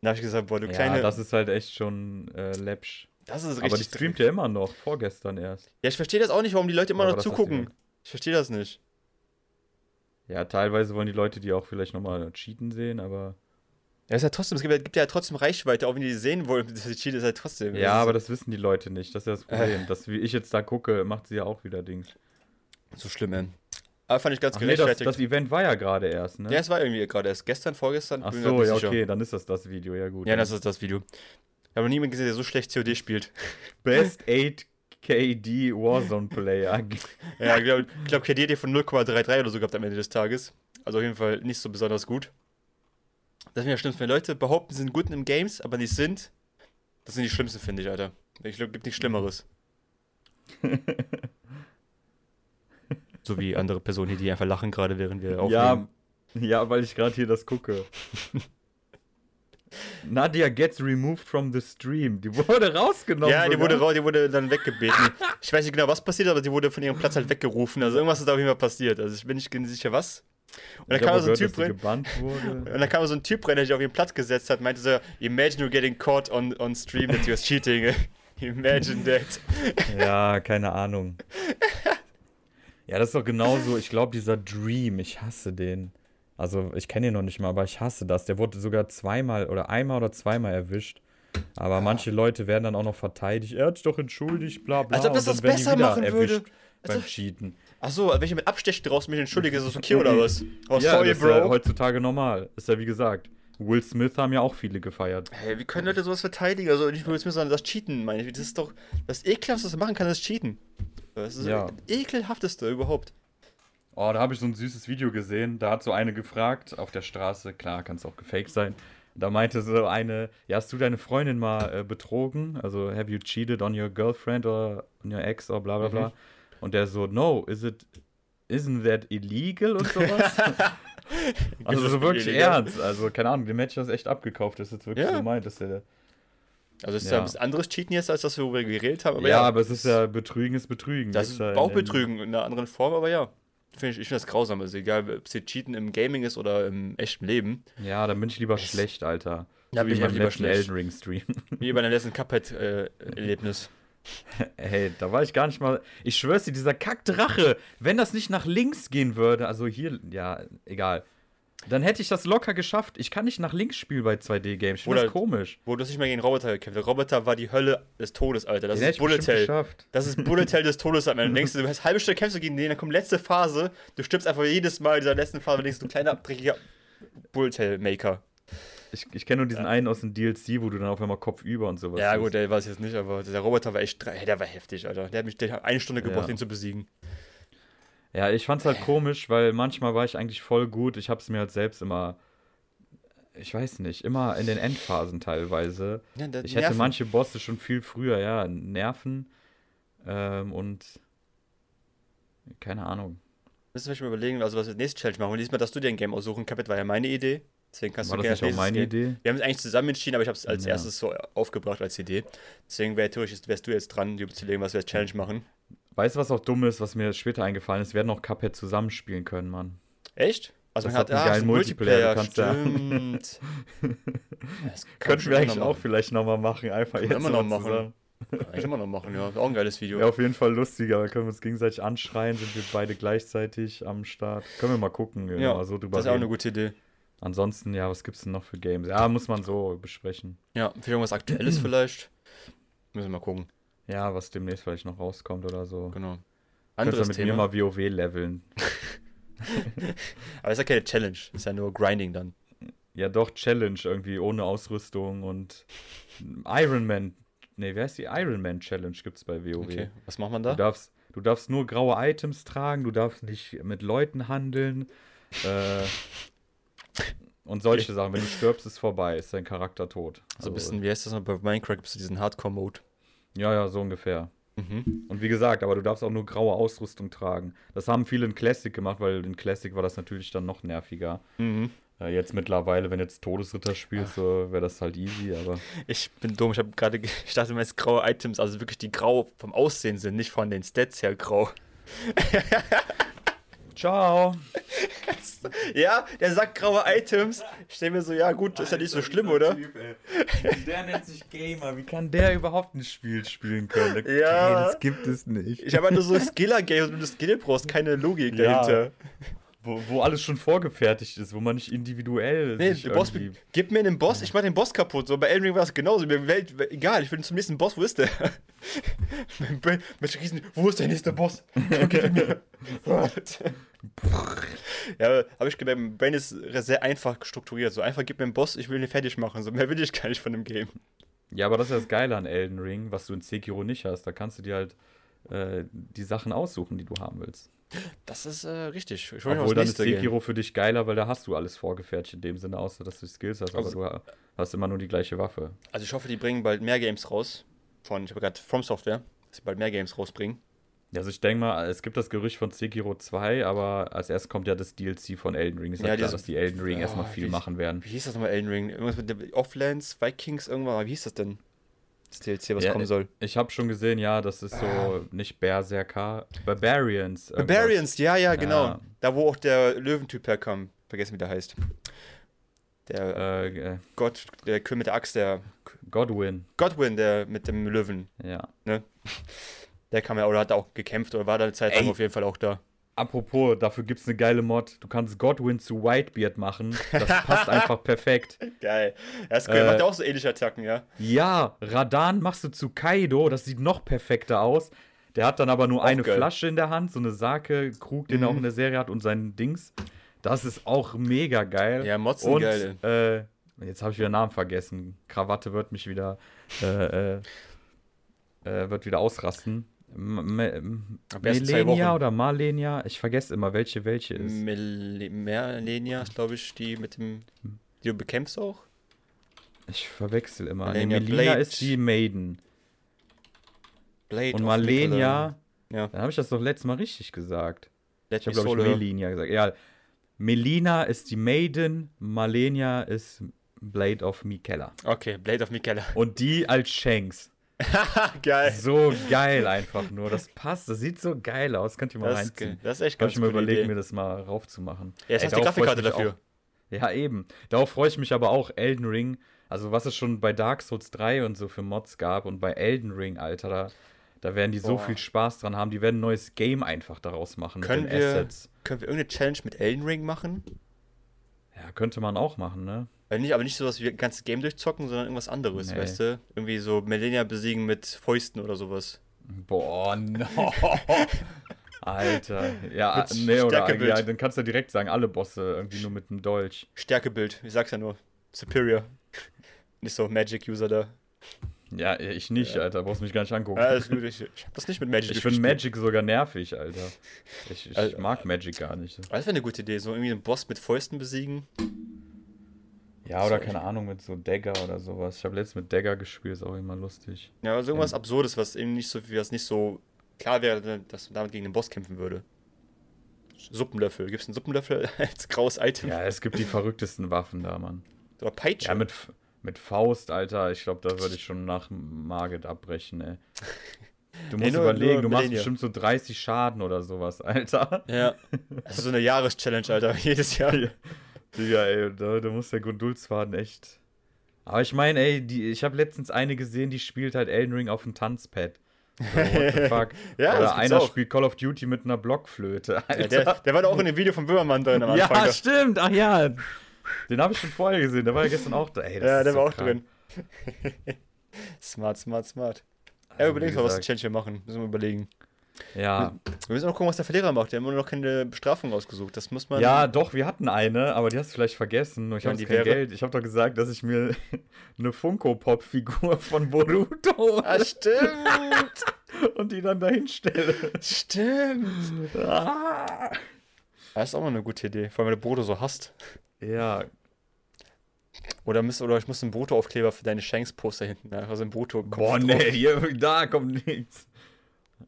Dann habe ich gesagt, boah, du ja, kleine. das ist halt echt schon äh, läppsch. das ist richtig. Aber die streamt ja immer noch, vorgestern erst. Ja, ich verstehe das auch nicht, warum die Leute immer Aber noch zugucken. Ich verstehe das nicht. Ja, teilweise wollen die Leute die auch vielleicht nochmal cheaten sehen, aber. Ja, ist ja trotzdem, es gibt, ja- gibt ja trotzdem Reichweite, auch wenn die sehen wollen, dass die Cheat ist halt trotzdem. Ja, aber das wissen die Leute nicht. Das ist ja das Problem. Das, wie ich jetzt da gucke, macht sie ja auch wieder Dings. so schlimm, man. Aber fand ich ganz Ach nee, das, das Event war ja gerade erst, ne? ja, es war irgendwie gerade erst gestern, vorgestern. Ach so, ja, okay, dann ist das das Video, ja gut. Ja, das ist das Video. Ich habe noch niemanden gesehen, der so schlecht COD spielt. Best 8 KD Warzone Player. Ja, ich glaube, glaub, KD hat die von 0,33 oder so gehabt am Ende des Tages. Also auf jeden Fall nicht so besonders gut. Das ist ja schlimm, wenn Leute behaupten, sie sind gut in Games, aber nicht sind. Das sind die schlimmsten, finde ich, Alter. Ich glaube, gibt nichts Schlimmeres. so wie andere Personen hier, die einfach lachen gerade, während wir aufnehmen. Ja, ja, weil ich gerade hier das gucke. Nadia gets removed from the stream. Die wurde rausgenommen. Ja, die sogar. wurde, die wurde dann weggebeten. Ich weiß nicht genau, was passiert, aber die wurde von ihrem Platz halt weggerufen. Also irgendwas ist da auf jeden Fall passiert. Also ich bin nicht sicher, was. Und dann kam so ein gehört, Typ rein. Und dann kam so ein Typ rein, der sich auf ihren Platz gesetzt hat, meinte so, imagine you're getting caught on, on stream that you're cheating. imagine that. Ja, keine Ahnung. Ja, das ist doch genauso. Ich glaube, dieser Dream, ich hasse den. Also, ich kenne ihn noch nicht mal, aber ich hasse das. Der wurde sogar zweimal oder einmal oder zweimal erwischt. Aber manche Leute werden dann auch noch verteidigt. Er hat sich doch entschuldigt, bla bla. Als ob das das besser machen würde. Beim ob- Cheaten. Achso, wenn ich mit Abstechen draußen mich entschuldige, ist das okay oder was? Oh, ja, sorry, das ist ja Bro. heutzutage normal. Ist ja wie gesagt. Will Smith haben ja auch viele gefeiert. Hey, wie können Leute sowas verteidigen? Also nicht nur sondern das Cheaten, meine ich. Das ist doch das Ekelhafteste, was man machen kann, ist Cheaten. Das ist Ja. das Ekelhafteste überhaupt. Oh, da habe ich so ein süßes Video gesehen. Da hat so eine gefragt auf der Straße. Klar, kann es auch gefaked sein. Da meinte so eine, ja, hast du deine Freundin mal äh, betrogen? Also, have you cheated on your girlfriend or on your ex or bla bla bla. Mhm. Und der so, no, is it, isn't that illegal und sowas? also das so wirklich illegal? ernst. Also, keine Ahnung, dem ich das echt abgekauft, dass jetzt wirklich Ja. so meint, dass der. Also es ist Ja. ja ein bisschen anderes Cheaten jetzt, als das, worüber wir geredet haben. Aber ja, ja, aber es ist ja Betrügen ist Betrügen. das ist ja in- auch in- Betrügen in einer anderen Form, aber ja. Find ich ich finde das grausam. Also egal, ob es jetzt Cheaten im Gaming ist oder im echten Leben. Ja, dann bin ich lieber schlecht, Alter. Ja, so bin ich beim lieber schlecht. Elden Ring Stream. Wie bei deinem letzten Cuphead-Erlebnis. Hey, da war ich gar nicht mal. Ich schwör's dir, dieser Kackdrache, wenn das nicht nach links gehen würde, also hier, ja, egal. Dann hätte ich das locker geschafft. Ich kann nicht nach links spielen bei 2D-Games. Ich finde Oder- das komisch. Wo du hast nicht mehr gegen Roboter gekämpft. Der Roboter war die Hölle des Todes, Alter. Das Den ist Bullet Hell. Das ist Bullet Hell des Todes. Am Ende denkst du, du hast halbe Stunde kämpfst du gegen den, dann kommt letzte Phase. Du stirbst einfach jedes Mal in dieser letzten Phase, denkst du, kleiner, dreckiger Bulltail Maker. Ich, ich kenne nur diesen einen aus dem DLC, wo du dann auf einmal Kopf über und sowas. Ja, gut, der war es jetzt nicht, aber der Roboter war echt, der war heftig, Alter. Der hat mich der hat eine Stunde gebraucht, Ja. den zu besiegen. Ja, ich fand's halt komisch, weil manchmal war ich eigentlich voll gut. Ich hab's mir halt selbst immer, ich weiß nicht, immer in den Endphasen teilweise. Ja, Ich hätte Nerven. manche Bosse schon viel früher, ja, Nerven ähm, und keine Ahnung. Müssen wir schon mal überlegen, also was wir nächste Challenge machen. Und diesmal darfst du dir ein Game aussuchen. Capit war ja meine Idee. Deswegen kannst War du das gerne nicht auch meine gehen. Idee? Wir haben es eigentlich zusammen entschieden, aber ich habe es als Ja. erstes so aufgebracht als Idee. Deswegen wäre theoretisch, wärst du jetzt dran, dir überzulegen, was wir als Challenge machen. Weißt du, was auch dumm ist, was mir später eingefallen ist? Wir werden auch Cuphead zusammenspielen können, Mann. Echt? Also Das man hat, hat einen ah, geilen Multiplayer, du kannst stimmt. Das kann Könnten wir immer eigentlich auch machen. vielleicht nochmal machen, einfach Können jetzt wir noch machen. zusammen. Kann ich immer noch machen, ja. Auch ein geiles Video. Ja, auf jeden Fall lustiger. Da können wir uns gegenseitig anschreien, sind wir beide gleichzeitig am Start. Können wir mal gucken, wenn Ja, so drüber das ist auch eine gute Idee. Ansonsten, ja, was gibt's denn noch für Games? Ja, muss man so besprechen. Ja, für irgendwas Aktuelles vielleicht. Müssen wir mal gucken. Ja, was demnächst vielleicht noch rauskommt oder so. Genau. Anderes du mit Thema. mir mal WoW leveln. Aber ist ja keine Challenge. Ist ja nur Grinding dann. Ja, doch, Challenge irgendwie, ohne Ausrüstung und Iron Man. Nee, wer ist die Iron Man Challenge gibt's bei WoW? Okay. Was macht man Du da? darfst, du darfst nur graue Items tragen, du darfst nicht mit Leuten handeln. Äh, und solche Sachen. Wenn du stirbst, ist vorbei, ist dein Charakter tot. So ein bisschen, wie heißt das noch bei Minecraft? Gibt es diesen Hardcore-Mode? Ja, ja, so ungefähr. Mhm. Und wie gesagt, aber du darfst auch nur graue Ausrüstung tragen. Das haben viele in Classic gemacht, weil in Classic war das natürlich dann noch nerviger. Mhm. Äh, jetzt mittlerweile, wenn jetzt Todesritter spielst, so wäre das halt easy, aber. Ich bin dumm. Ich habe gerade, ge- ich dachte immer, es graue Items, also wirklich die grau vom Aussehen sind, nicht von den Stats her grau. Ciao! Ja, der sagt graue Items. Ich denke mir so, ja gut, ist ja nicht so schlimm, oder? Der nennt sich Gamer. Wie kann der überhaupt ein Spiel spielen können? Ja. das gibt es nicht. Ich habe halt nur so Skiller-Games, wenn du Skill brauchst, keine Logik Ja. dahinter. Wo, wo alles schon vorgefertigt ist, wo man nicht individuell Nee, sich Boss, gib mir einen Boss, ich mach den Boss kaputt. So bei Elden Ring war es genauso. Mir Welt, egal, ich will zum nächsten Boss, wo ist der? Mein Brain- mit Riesen, wo ist der nächste Boss? Ihn mir. ja, aber ich glaube, mein Brain ist sehr einfach strukturiert. So einfach gib mir einen Boss, ich will ihn fertig machen. So mehr will ich gar nicht von dem Game. Ja, aber das ist ja das Geile an Elden Ring, was du in Sekiro nicht hast. Da kannst du dir halt äh, die Sachen aussuchen, die du haben willst. Das ist äh, richtig. Ich Obwohl dann ist. Sekiro für dich geiler, weil da hast du alles vorgefertigt in dem Sinne, außer dass du Skills hast, Also- aber du hast immer nur die gleiche Waffe. Also ich hoffe, die bringen bald mehr Games raus. Von, ich habe gerade From Software, dass sie bald mehr Games rausbringen. Also ich denke mal, es gibt das Gerücht von Sekiro 2, aber als erstes kommt ja das DLC von Elden Ring. Ist ja, Ja, klar, dass die Elden Ring Ja, erstmal viel wie- machen werden. Wie hieß das nochmal, Elden Ring? Irgendwas mit Offlands, Vikings, irgendwann. Wie hieß das denn? Das DLC, was Ja, kommen soll. Ich habe schon gesehen, ja, das ist so nicht Berserker, Barbarians. irgendwas. Barbarians, ja, ja, genau. Ja. Da, wo auch der Löwentyp herkam. Vergessen, wie der heißt. Der Äh, äh, Gott, der König mit der Axt, der Godwin, Godwin, der mit dem Löwen. ja. Der kam ja, oder hat auch gekämpft, oder war da eine Zeit lang auf jeden Fall auch da. Apropos, dafür gibt es eine geile Mod. Du kannst Godwin zu Whitebeard machen. Das passt einfach perfekt. Geil. Er ist cool. Äh, macht ja auch so ähnliche Attacken, ja. Ja, Radan machst du zu Kaido, das sieht noch perfekter aus. Der hat dann aber nur Auch eine geil. Flasche in der Hand, so eine Sake-Krug, den er Mhm. auch in der Serie hat und sein Dings. Das ist auch mega geil. Ja, Mods sind und geil. äh, jetzt habe ich wieder Namen vergessen. Krawatte wird mich wieder äh, äh, äh, wird wieder ausrasten. Melenia oder Marlenia? Ich vergesse immer, welche welche ist. Mel Merlenia ist, glaube ich, die mit dem. Die du bekämpfst auch? Ich verwechsel immer. Nee, Malenia Melina ist die Maiden. Blade Und Marlenia, Ja. dann habe ich das doch letztes Mal richtig gesagt. Let Ich habe, glaube ich. Melina gesagt. Ja, Melina ist die Maiden, Marlenia ist Blade of Mikella. Okay, Blade of Mikella. Und die als Shanks. geil. So geil einfach nur. Das passt, das sieht so geil aus. Könnt ihr mal Das reinziehen. das ist echt Habe ganz ich mir überlegt, Idee. mir das mal raufzumachen. Ja, jetzt Ey, hast du die Grafikkarte dafür. auch. Ja, eben. Darauf freue ich mich aber auch. Elden Ring, also was es schon bei Dark Souls 3 und so für Mods gab und bei Elden Ring, Alter, da, da werden die so Boah. viel Spaß dran haben. Die werden ein neues Game einfach daraus machen Können mit den wir- Assets. Können wir irgendeine Challenge mit Elden Ring machen? Ja, könnte man auch machen, ne? Weil nicht, aber nicht sowas wie ein ganzes Game durchzocken, sondern irgendwas anderes, Nee. weißt du? Irgendwie so Millennia besiegen mit Fäusten oder sowas. Boah, no. Alter. Ja, Mit nee, oder ja, dann kannst du direkt sagen, alle Bosse irgendwie nur mit einem Dolch. Stärkebild, ich sag's ja nur. Superior. Nicht so Magic-User da. Ja, ich nicht, Alter. Brauchst mich gar nicht angucken. Ja, ist gut. Ich, ich hab das nicht mit Magic ich finde. Magic sogar nervig, Alter. Ich, ich Also, mag Magic gar nicht. Das wäre eine gute Idee, so irgendwie einen Boss mit Fäusten besiegen. Ja, oder keine Ahnung, mit so Dagger oder sowas. Ich habe letztens mit Dagger gespielt, ist auch immer lustig. Ja, also irgendwas Absurdes, was eben nicht so, was nicht so klar wäre, dass man damit gegen den Boss kämpfen würde. Suppenlöffel. Gibt's einen Suppenlöffel als graues Item? Ja, es gibt die verrücktesten Waffen da, Mann. Oder Peitsche. Ja, mit, mit Faust, Alter, ich glaube, da würde ich schon nach Margit abbrechen, ey. Du musst nur- überlegen, nur du machst Millennium. bestimmt so 30 Schaden oder sowas, Alter. ja. Das ist so eine Jahreschallenge, Alter. Jedes Jahr. Digga, ey, da, da muss der Geduldsfaden echt. Aber ich meine, ey, die, ich habe letztens eine gesehen, die spielt halt Elden Ring auf dem Tanzpad. So, what the fuck? Ja, Oder einer auch. spielt Call of Duty mit einer Blockflöte. Alter. Ja, der, der war da auch in dem Video von Böhmermann drin am Anfang. Ja, stimmt. Ach ja. Den habe ich schon vorher gesehen. Der war ja gestern auch da. Ey, ja der so war auch krank. drin. smart, smart, smart. Ja, Also, überlegen wie wir, was die Challenge hier machen. Müssen wir überlegen. Ja. Wir müssen auch gucken, was der Verlierer macht. Der hat immer noch keine Bestrafung ausgesucht. Das muss man. ja, doch, wir hatten eine, aber die hast du vielleicht vergessen. Ich Ja, habe kein wäre? Geld. Ich habe doch gesagt, dass ich mir eine Funko-Pop-Figur von Boruto Ah, stimmt! und die dann dahin stelle. stimmt! Ah. Das ist auch mal eine gute Idee. Vor allem, wenn du Broto so hast. Ja, Oder, müsst, oder ich muss einen Broto-Aufkleber für deine Shanks-Poster hinten. Also ein broto Boah, nee, hier, da kommt nichts.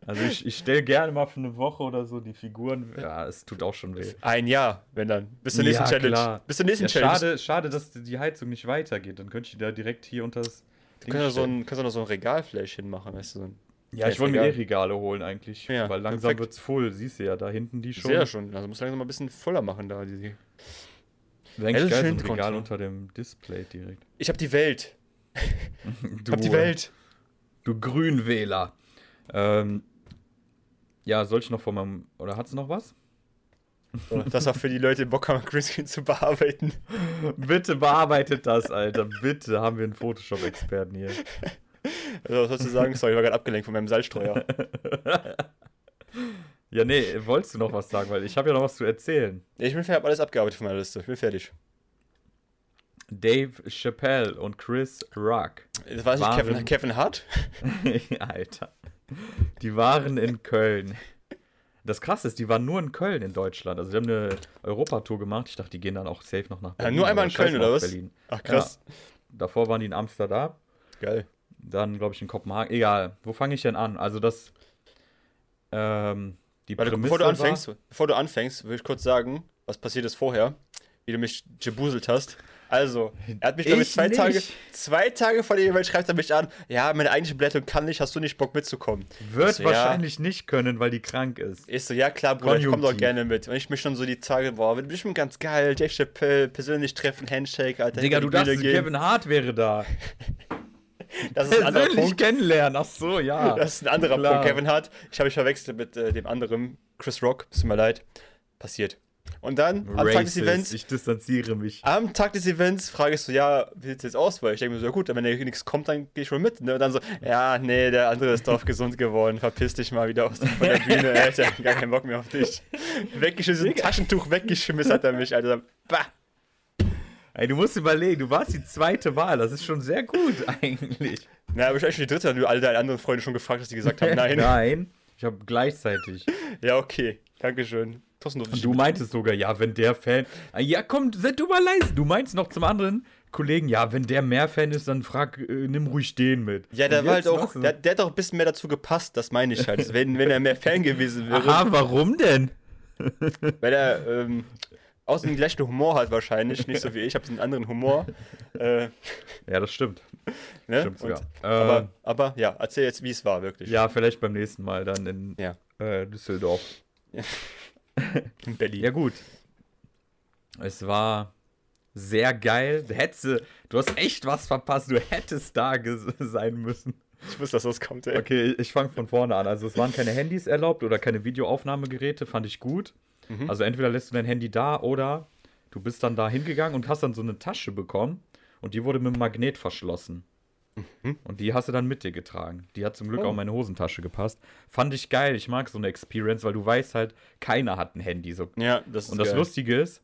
Also ich, ich stelle gerne mal für eine Woche oder so die Figuren. Ja, es tut auch schon weh. Ein Jahr, wenn dann. Bis zur nächsten Ja, Challenge. klar. Bis zur nächsten Ja, Challenge. schade, schade, dass die Heizung nicht weitergeht. Dann könnte ich die da direkt hier unter das Du kannst so ein, kannst ja noch so ein Regal vielleicht hinmachen, weißt du. So ein, Ja, ich wollte mir eh Regale holen eigentlich. Ja, weil langsam perfekt. wird's voll. Siehst du ja, da hinten die schon. sehe ja schon. Also muss langsam mal ein bisschen voller machen da. Die, Wäre eigentlich geil, so ein Regal unter dem Display direkt. ich hab die Welt. Du, Ich hab die Welt. Du Grünwähler. Ähm, ja, soll ich noch von meinem. Oder hat's noch was? So, das auch für die Leute, die Bock haben, Greenscreen zu bearbeiten. Bitte bearbeitet das, Alter. Bitte haben wir einen Photoshop-Experten hier. Also, was sollst du sagen? Sorry, ich war gerade abgelenkt von meinem Salzstreuer. Ja, nee, wolltest du noch was sagen? Weil ich habe ja noch was zu erzählen. Ich bin fertig, alles abgearbeitet von meiner Liste. Ich bin fertig. Dave Chappelle und Chris Rock. Das nicht Waren- Kevin, Kevin Hart? Alter. Die waren in Köln. Das krasse ist, die waren nur in Köln in Deutschland. Also, die haben eine Europatour gemacht. Ich dachte, die gehen dann auch safe noch nach Berlin. nur einmal in Köln, oder was? Berlin. Ach, krass. Davor waren die in Amsterdam. Geil. Dann, glaube ich, in Kopenhagen. Egal. Wo fange ich denn an? Also, das. Ähm, die Warte, Prämisse bevor du war- anfängst, bevor du anfängst, will ich kurz sagen, was passiert ist vorher, wie du mich gebuselt hast. Also, er hat mich, glaube ich, zwei nicht. Tage, zwei Tage vor der E-Mail schreibt er mich an, ja, meine eigentliche Beleidigung kann nicht, hast du nicht Bock mitzukommen? Wird so, ja. wahrscheinlich nicht können, weil die krank ist. Ich so, ja klar, Bruder, ich komm doch Konjunktiv. gerne mit. Und ich mich schon so die Tage, boah, wird bestimmt ganz geil, Dave Chappelle, persönlich treffen, Handshake, Alter. Digga, du dachtest. Kevin Hart wäre da. Das ist ein anderer Punkt. kennenlernen. Ach so, ja. Das ist ein anderer Klar. Punkt. Kevin Hart, ich habe mich verwechselt mit äh, dem anderen, Chris Rock, tut mir leid. Passiert. Und dann, am Tag des Racist. Events, Ich distanziere mich. Am Tag des Events frage ich so, ja, wie sieht's jetzt aus? Weil ich denke mir so, ja gut, wenn da nichts kommt, dann gehe ich wohl mit. Ne? Und dann so, ja, nee, der andere ist drauf gesund geworden. Verpiss dich mal wieder aus von der Bühne, Alter. Gar keinen Bock mehr auf dich. Weggeschmissen, Taschentuch weggeschmissen hat er mich, Alter. Bah. Ey, du musst überlegen, du warst die zweite Wahl. Das ist schon sehr gut eigentlich. Na, aber ich eigentlich schon die dritte, weil du alle deine anderen Freunde schon gefragt hast, die gesagt haben, nein. Nein. Ich habe gleichzeitig. Ja, okay. Dankeschön. Trotzdem ich Du meintest sogar, ja, wenn der Fan. Ah, Ja, komm, sei du mal leise. Du meinst noch zum anderen Kollegen, ja, wenn der mehr Fan ist, dann frag, äh, nimm ruhig den mit. Ja, der Und war halt auch, der, der hat auch ein bisschen mehr dazu gepasst, das meine ich halt. Wenn, wenn er mehr Fan gewesen wäre, Aha, warum denn? weil er ähm, außerdem den gleichen Humor hat wahrscheinlich, nicht so wie ich, ich habe einen anderen Humor. Äh, Ja, das stimmt. ne? Stimmt sogar. Und, Äh, aber, aber ja, erzähl jetzt, wie es war, wirklich. Ja, vielleicht beim nächsten Mal dann in Ja. äh, Düsseldorf. In Berlin. Ja, gut. Es war sehr geil. Du hättest, du hast echt was verpasst. Du hättest da sein müssen. Ich wusste, dass das kommt, ey. Okay, ich fange von vorne an. Also es waren keine Handys erlaubt oder keine Videoaufnahmegeräte, fand ich gut. Mhm. Also entweder lässt du dein Handy da oder du bist dann da hingegangen und hast dann so eine Tasche bekommen und die wurde mit einem Magnet verschlossen. Mhm. Und die hast du dann mit dir getragen. Die hat zum Glück oh. auch in meine Hosentasche gepasst. Fand ich geil. Ich mag so eine Experience, weil du weißt halt, keiner hat ein Handy. So. Ja, das ist Und das geil. Lustige ist,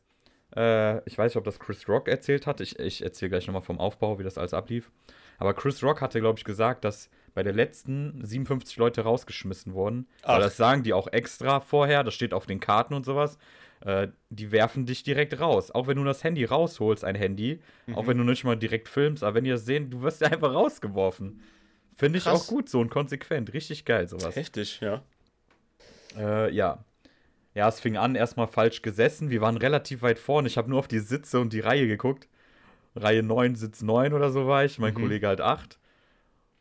äh, ich weiß nicht, ob das Chris Rock erzählt hat. Ich, ich erzähle gleich nochmal vom Aufbau, wie das alles ablief. Aber Chris Rock hatte, glaube ich, gesagt, dass bei der letzten 57 Leute rausgeschmissen wurden. Ach. das sagen die auch extra vorher, das steht auf den Karten und sowas. Äh, die werfen dich direkt raus. Auch wenn du das Handy rausholst, ein Handy, mhm. auch wenn du nicht mal direkt filmst, aber wenn die das sehen, du wirst ja einfach rausgeworfen. Finde ich auch gut so und konsequent. Richtig geil, sowas. Heftig, ja. Äh, ja. Ja, es fing an, erstmal falsch gesessen. Wir waren relativ weit vorne. Ich habe nur auf die Sitze und die Reihe geguckt. Reihe 9, Sitz 9 oder so war ich. Mein mhm. Kollege halt 8.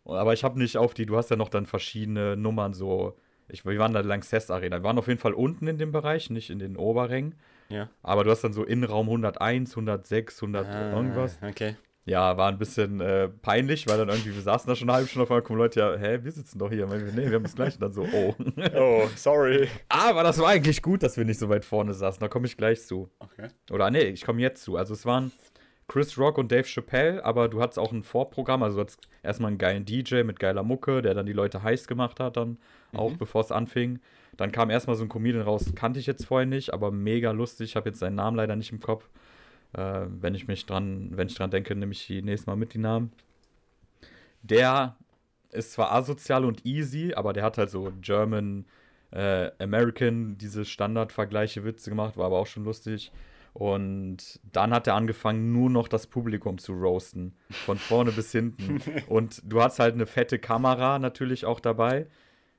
Aber ich habe nicht auf die, du hast ja noch dann verschiedene Nummern so. Ich, wir waren da Lanxess Arena. Wir waren auf jeden Fall unten in dem Bereich, nicht in den Oberrängen. Ja. Aber du hast dann so Innenraum 101, 106, 100 ah, irgendwas. Okay. Ja, war ein bisschen äh, peinlich, weil dann irgendwie, wir saßen da schon eine halbe Stunde, auf einmal kommen Leute, ja, hä, wir sitzen doch hier. Nee, wir haben das gleiche. Und dann so, oh. Oh, sorry. Aber das war eigentlich gut, dass wir nicht so weit vorne saßen. Da komme ich gleich zu. Okay. Oder nee, ich komme jetzt zu. Also es waren Chris Rock und Dave Chappelle, aber du hattest auch ein Vorprogramm. Also du hattest erstmal einen geilen DJ mit geiler Mucke, der dann die Leute heiß gemacht hat, dann mhm. auch bevor es anfing. Dann kam erstmal so ein Comedian raus, kannte ich jetzt vorher nicht, aber mega lustig. Ich habe jetzt seinen Namen leider nicht im Kopf. Äh, wenn ich mich dran, wenn ich dran denke, nehme ich die nächstes Mal mit die Namen. Der ist zwar asozial und easy, aber der hat halt so German, äh, American, diese Standardvergleiche Witze gemacht, war aber auch schon lustig. Und dann hat er angefangen, nur noch das Publikum zu roasten. Von vorne bis hinten. Und du hast halt eine fette Kamera natürlich auch dabei.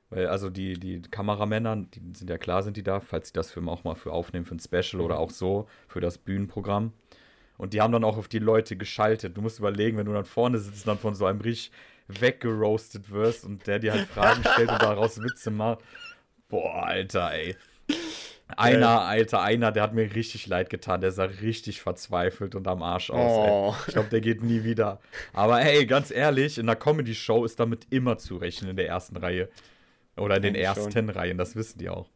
Weil, also die, die Kameramänner, die sind ja klar, sind die da, falls sie das Film auch mal für aufnehmen, für ein Special oder auch so, für das Bühnenprogramm. Und die haben dann auch auf die Leute geschaltet. Du musst überlegen, wenn du dann vorne sitzt und dann von so einem richtig weggeroastet wirst und der dir halt Fragen stellt und daraus Witze macht. Boah, Alter, ey. Einer, Alter, einer, der hat mir richtig leid getan. Der sah richtig verzweifelt und am Arsch aus. Oh. Ich glaube, der geht nie wieder. Aber hey, ganz ehrlich, in einer Comedy-Show ist damit immer zu rechnen in der ersten Reihe. Oder in den ersten schon. Reihen, das wissen die auch.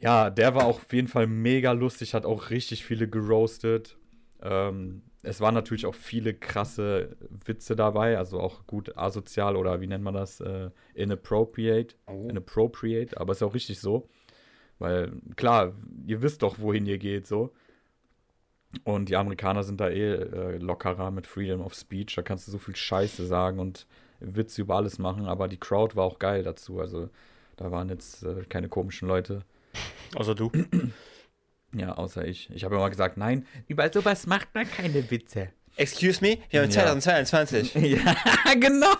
Ja, der war auch auf jeden Fall mega lustig, hat auch richtig viele geroastet. Ähm, es waren natürlich auch viele krasse Witze dabei, also auch gut asozial oder wie nennt man das? Äh, inappropriate. Oh. Inappropriate, aber ist auch richtig so. Weil, klar, ihr wisst doch, wohin ihr geht, so. Und die Amerikaner sind da eh äh, lockerer mit Freedom of Speech. Da kannst du so viel Scheiße sagen und Witze über alles machen. Aber die Crowd war auch geil dazu. Also, da waren jetzt äh, keine komischen Leute. Außer du. Ja, außer ich. Ich habe immer gesagt, nein, über sowas macht man keine Witze. Excuse me? Wir haben 2022. Ja, genau.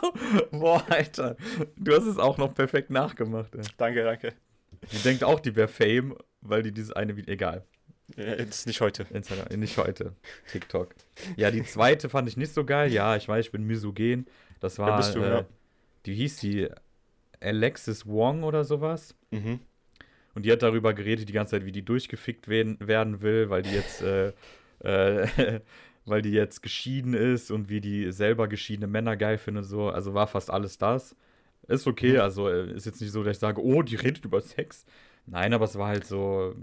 Boah, Alter. Du hast es auch noch perfekt nachgemacht. Ey. Danke, danke. Die denkt auch, die wäre Fame, weil die dieses eine Video. Egal. Ja, ist nicht heute. Nicht heute. TikTok. Ja, die zweite fand ich nicht so geil. Ja, ich weiß, ich bin misogen. Das war. Ja, bist du, äh, ja. Die hieß die Alexis Wong oder sowas. Mhm. Und die hat darüber geredet die ganze Zeit, wie die durchgefickt werden, werden will, weil die jetzt, äh, äh, weil die jetzt geschieden ist und wie die selber geschiedene Männer geil findet. So. Also war fast alles das. Ist okay, also äh, ist jetzt nicht so, dass ich sage, oh, die redet über Sex. Nein, aber es war halt so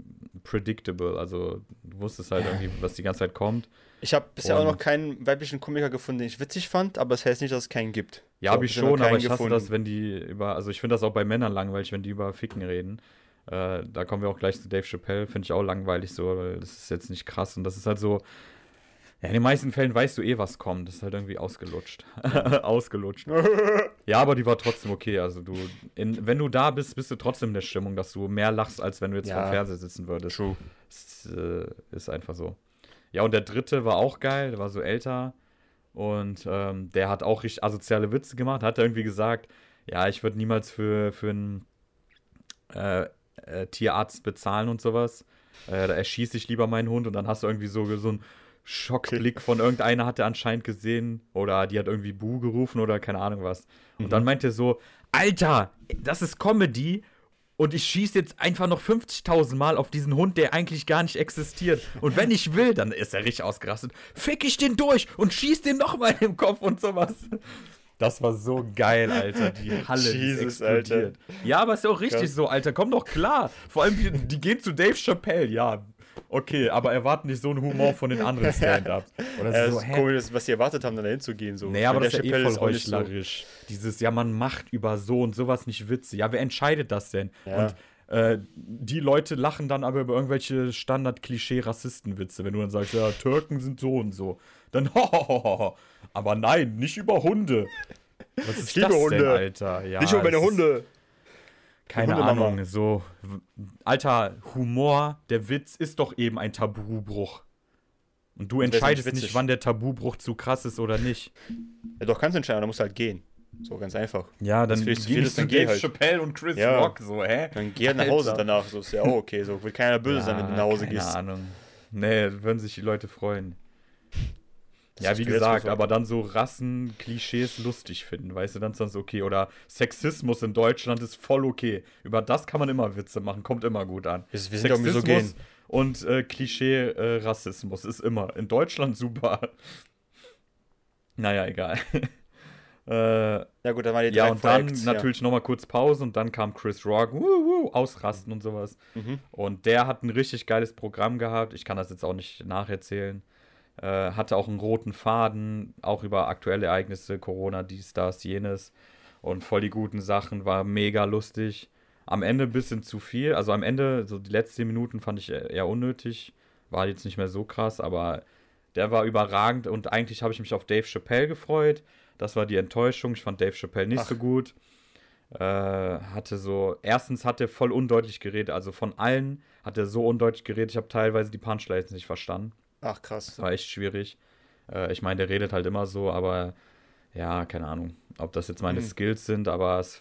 predictable. Also du wusstest halt irgendwie, was die ganze Zeit kommt. Ich habe bisher auch noch keinen weiblichen Komiker gefunden, den ich witzig fand, aber es das heißt nicht, dass es keinen gibt. Ja, habe ich schon, aber ich hasse gefunden. das, wenn die über, also ich finde das auch bei Männern langweilig, wenn die über Ficken reden. Äh, da kommen wir auch gleich zu Dave Chappelle, finde ich auch langweilig so, weil das ist jetzt nicht krass und das ist halt so, ja, in den meisten Fällen weißt du eh, was kommt. Das ist halt irgendwie ausgelutscht. ausgelutscht. ja, aber die war trotzdem okay. Also du, in, wenn du da bist, bist du trotzdem in der Stimmung, dass du mehr lachst, als wenn du jetzt ja. vom Fernseher sitzen würdest. True. Das äh, ist einfach so. Ja, und der dritte war auch geil, der war so älter. Und ähm, der hat auch richtig asoziale Witze gemacht. Hat irgendwie gesagt, ja, ich würde niemals für, für einen äh, äh, Tierarzt bezahlen und sowas. Äh, da erschieße ich lieber meinen Hund und dann hast du irgendwie so, so einen Schockblick von irgendeiner hat er anscheinend gesehen oder die hat irgendwie Bu gerufen oder keine Ahnung was. Und mhm. dann meint er so, Alter, das ist Comedy und ich schieße jetzt einfach noch 50.000 Mal auf diesen Hund, der eigentlich gar nicht existiert. Und wenn ich will, dann ist er richtig ausgerastet. Fick ich den durch und schieß den nochmal im Kopf und sowas. Das war so geil, Alter. Die Halle Jesus, explodiert. Alter. Ja, aber ist ja auch richtig Krass. so, Alter. Komm doch klar. Vor allem, die, die gehen zu Dave Chappelle. Ja, okay, aber erwarten nicht so einen Humor von den anderen Stand-Ups. Oder das so, komisch, was sie erwartet haben, dann dahin zu gehen. So. Nee, aber das ist ja eh voll nicht so- heuchlerisch. Dieses, ja, man macht über so und sowas nicht Witze. Ja, wer entscheidet das denn? Ja. Und äh, die Leute lachen dann aber über irgendwelche Standard-Klischee-Rassistenwitze, wenn du dann sagst, ja, Türken sind so und so. Dann, hohoho. Aber nein, nicht über Hunde. Was ist Ich liebe das denn, Hunde. Alter? Ja, Nicht über meine es ist- Hunde. Keine. Ahnung, so. Alter, Humor, der Witz ist doch eben ein Tabubruch. Und du nicht entscheidest nicht, witzig. wann der Tabubruch zu krass ist oder nicht. Ja, doch, kannst du entscheiden, dann musst du halt gehen. So, ganz einfach. Ja, dann Das will ich zu geh viel nicht ist, dann geh Dave halt. Chappelle und Chris Ja. Rock, so, hä? Dann geh halt nach Hause danach. So ist ja auch okay. So will keiner böse sein, wenn du nach Hause keine gehst. Ahnung. Nee, würden sich die Leute freuen. Das ja, wie gesagt, so- aber dann so Rassen-Klischees lustig finden, weißt du, dann ist dann so okay. Oder Sexismus in Deutschland ist voll okay. Über das kann man immer Witze machen, kommt immer gut an. Wir, wir sind doch misogen. und äh, Klischee-Rassismus ist immer in Deutschland super. Naja, egal. äh, Ja gut, dann waren die ja, drei und dann Voreacts, natürlich nochmal kurz Pause und dann kam Chris Rock, wuh, wuh, ausrasten und sowas. Mhm. Und der hat ein richtig geiles Programm gehabt. Ich kann das jetzt auch nicht nacherzählen. Äh, hatte auch einen roten Faden, auch über aktuelle Ereignisse, Corona, dies, das, jenes. Und voll die guten Sachen, war mega lustig. Am Ende ein bisschen zu viel. Also am Ende, so die letzten Minuten fand ich eher unnötig. War jetzt nicht mehr so krass, aber der war überragend und eigentlich habe ich mich auf Dave Chappelle gefreut. Das war die Enttäuschung. Ich fand Dave Chappelle nicht Ach. so gut. Äh, hatte so, erstens hat er voll undeutlich geredet, also von allen hat er so undeutlich geredet, ich habe teilweise die Punchlines nicht verstanden. Ach krass. Das war echt schwierig. Äh, ich meine, der redet halt immer so, aber ja, keine Ahnung, ob das jetzt meine Mhm. Skills sind, aber es,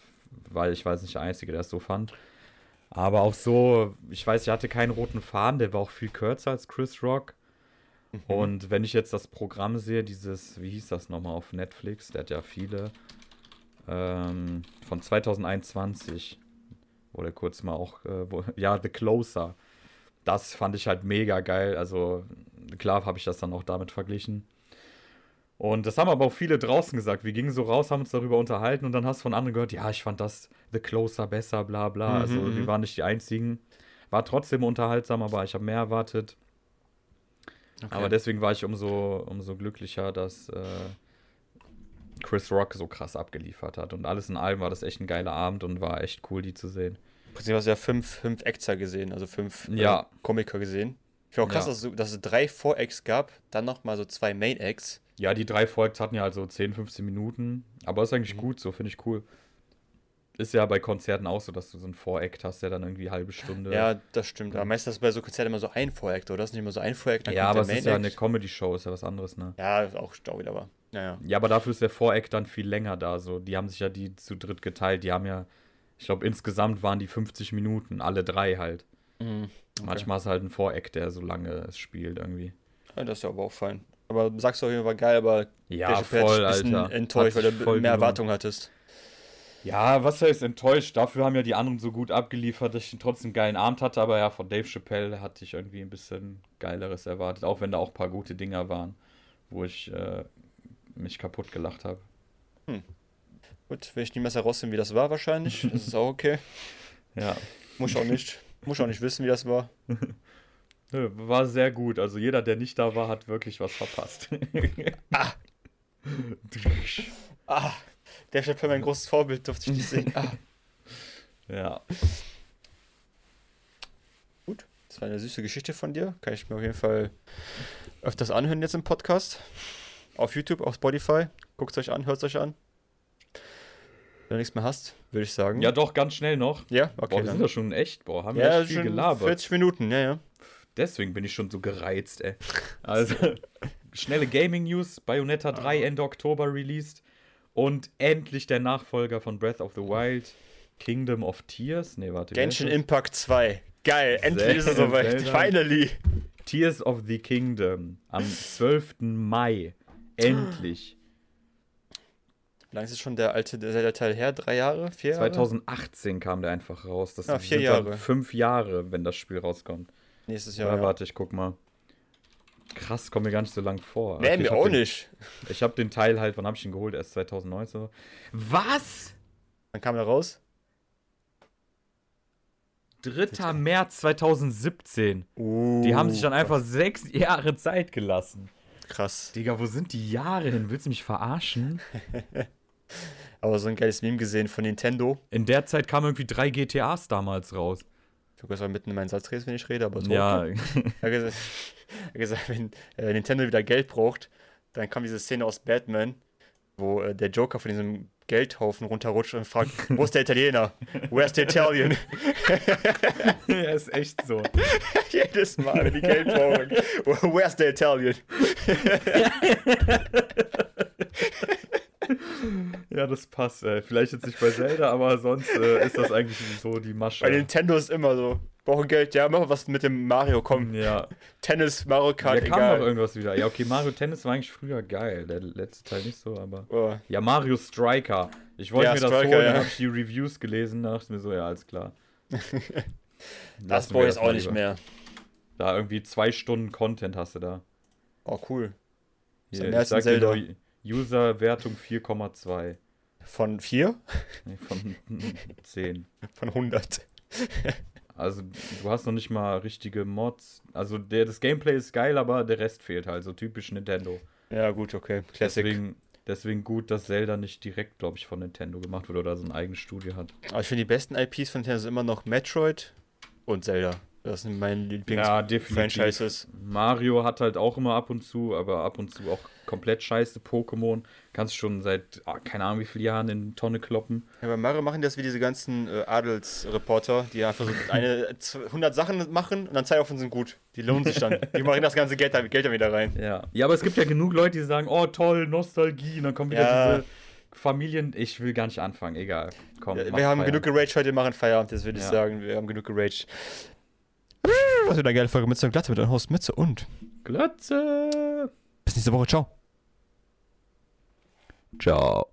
weil ich weiß nicht der Einzige, der es so fand. Aber auch so, ich weiß, ich hatte keinen roten Faden, der war auch viel kürzer als Chris Rock. Mhm. Und wenn ich jetzt das Programm sehe, dieses, wie hieß das nochmal auf Netflix, der hat ja viele, ähm, von 2021, wo der kurz mal auch, äh, wo, ja, The Closer. Das fand ich halt mega geil. Also klar habe ich das dann auch damit verglichen. Und das haben aber auch viele draußen gesagt. Wir gingen so raus, haben uns darüber unterhalten und dann hast du von anderen gehört, ja, ich fand das The Closer besser, bla bla. Mhm, also mhm. wir waren nicht die einzigen. War trotzdem unterhaltsam, aber ich habe mehr erwartet. Okay. Aber deswegen war ich umso, umso glücklicher, dass äh, Chris Rock so krass abgeliefert hat. Und alles in allem war das echt ein geiler Abend und war echt cool, die zu sehen. Prinzip hast du ja fünf, fünf Acts gesehen, also fünf Ja. äh, Komiker gesehen. Ich finde auch krass, Ja. dass, es, dass es drei Vor-Acts gab, dann nochmal so zwei Main-Acts. Ja, die drei Folgen hatten ja also 10, 15 Minuten. Aber ist eigentlich Mhm. gut, so finde ich cool. Ist ja bei Konzerten auch so, dass du so einen Voreact hast, der dann irgendwie eine halbe Stunde. Ja, das stimmt. Aber meistens ist bei so Konzerten immer so ein Vor-Act, oder? Das ist nicht immer so ein Vor-Act, dann ja aber es ist ja eine. Comedy-Show, ist ja was anderes, ne? Ja, ist auch auch wieder aber. Ja, ja. Ja, aber dafür ist der Voreact dann viel länger da. So, die haben sich ja die zu dritt geteilt. Die haben ja, ich glaube, insgesamt waren die 50 Minuten, alle drei halt. Mhm. Okay. Manchmal ist halt ein Voreact, der so lange es spielt irgendwie. ja. Das ist ja aber auch fein. Aber sagst du auf jeden Fall geil, aber Ja, voll, ein bisschen Alter. enttäuscht, weil du mehr gelohnt. Erwartungen hattest. Ja, was heißt enttäuscht? Dafür haben ja die anderen so gut abgeliefert, dass ich trotzdem einen geilen Abend hatte. Aber ja, von Dave Chappelle hatte ich irgendwie ein bisschen Geileres erwartet. Auch wenn da auch ein paar gute Dinger waren, wo ich äh, mich kaputt gelacht habe. Gut, will ich nicht mehr herausfinden, wie das war wahrscheinlich. Das ist auch okay. Ja, Muss auch nicht. Muss auch nicht wissen, wie das war. Nö, war sehr gut. Also jeder, der nicht da war, hat wirklich was verpasst. Ah, der Chappelle, mein großes Vorbild, durfte ich nicht sehen. Ah. ja. Gut, das war eine süße Geschichte von dir. Kann ich mir auf jeden Fall öfters anhören jetzt im Podcast. Auf YouTube, auf Spotify. Guckt es euch an, hört es euch an. Wenn du nichts mehr hast, würde ich sagen. ja, doch, ganz schnell noch. ja Boah, okay. wir sind ja schon echt, boah, haben wir Ja, echt viel schon gelabert. 40 Minuten, ja, ja. Deswegen bin ich schon so gereizt, ey. Also, schnelle Gaming News: Bayonetta 3 Ende Oktober released. Und endlich der Nachfolger von Breath of the Wild, Kingdom of Tears. Nee, warte. Genshin? Impact 2. Geil, endlich ist es soweit. Finally. Tears of the Kingdom am 12. Mai. Endlich. Wie lange ist es schon der alte der Zelda-Teil her? Drei Jahre? Vier Jahre? 2018 kam der einfach raus. Das Ja, vier sind dann Jahre. Fünf Jahre, wenn das Spiel rauskommt. Nächstes Ja, Jahr. Ja, warte, ich guck mal. Krass, kommt mir gar nicht so lang vor. Nee, mir auch den, nicht. Ich habe den Teil halt, wann habe ich ihn geholt? Erst 2019. Was? Dann kam er raus. 3. März 2017. Uh, Die haben sich dann einfach sechs Jahre Zeit gelassen. Krass. Digga, wo sind die Jahre hin? Willst du mich verarschen? Aber so ein geiles Meme gesehen von Nintendo. In der Zeit kamen irgendwie drei GTAs damals raus. Du kannst mal mitten in meinen Satz reden, wenn ich rede, aber so. Ja, Er hat gesagt, er wenn äh, Nintendo wieder Geld braucht, dann kam diese Szene aus Batman, wo äh, der Joker von diesem Geldhaufen runterrutscht und fragt, wo ist der Italiener? Where's the Italian? ja, ist echt so. Jedes Mal, wenn die Geld brauchen. Where's the Italian? Ja, das passt. Ey. Vielleicht jetzt nicht bei Zelda, aber sonst äh, ist das eigentlich so die Masche. Bei Nintendo ist immer so, brauchen Geld, ja, mach was mit dem Mario, komm. ja, Tennis, Mario da Kart, kam noch irgendwas wieder. Ja, okay, Mario Tennis war eigentlich früher geil. Der letzte Teil nicht so, aber. Oh, Ja, Mario Striker. Ich wollte Ja, mir das Striker, holen, ja. habe ich die Reviews gelesen, da dachte ich mir so, ja, alles klar. das brauche ich jetzt mal auch nicht mehr. Da irgendwie zwei Stunden Content hast du da. Oh, cool. Ist Hier, am ersten Zelda. nur, User-Wertung 4,2. Von 4? Nee, von 10. Von 100. Also, du hast noch nicht mal richtige Mods. Also, der, das Gameplay ist geil, aber der Rest fehlt halt. So typisch Nintendo. Ja, gut, okay. Classic. Deswegen, deswegen gut, dass Zelda nicht direkt, glaube ich, von Nintendo gemacht wurde oder so ein eigenes Studio hat. Aber ich finde, die besten IPs von Nintendo sind immer noch Metroid und Zelda. Das sind meine Ja, definitiv. Lieblings-Franchises. Mario hat halt auch immer ab und zu, aber ab und zu auch komplett scheiße Pokémon. Kannst schon seit, ah, keine Ahnung wie viele Jahren in Tonne kloppen. Ja, bei Mario machen die das wie diese ganzen äh, Adelsreporter, die einfach so eine 100 Sachen machen und dann zwei davon sind gut. Die lohnen sich dann. Die machen das ganze Geld, da- Geld dann wieder rein. Ja. Ja, aber es gibt ja genug Leute, die sagen, oh toll, Nostalgie. Und dann kommen wieder Ja. diese Familien. Ich will gar nicht anfangen, egal. Komm, Ja, wir haben Feierabend. genug geraged heute, wir machen Feierabend, das würde ich Ja. sagen. Wir haben genug geraged. Das wird eine geile Folge Mütze und Glatze mit deinem Host Mütze und Glotze. bis nächste Woche. Ciao. Ciao.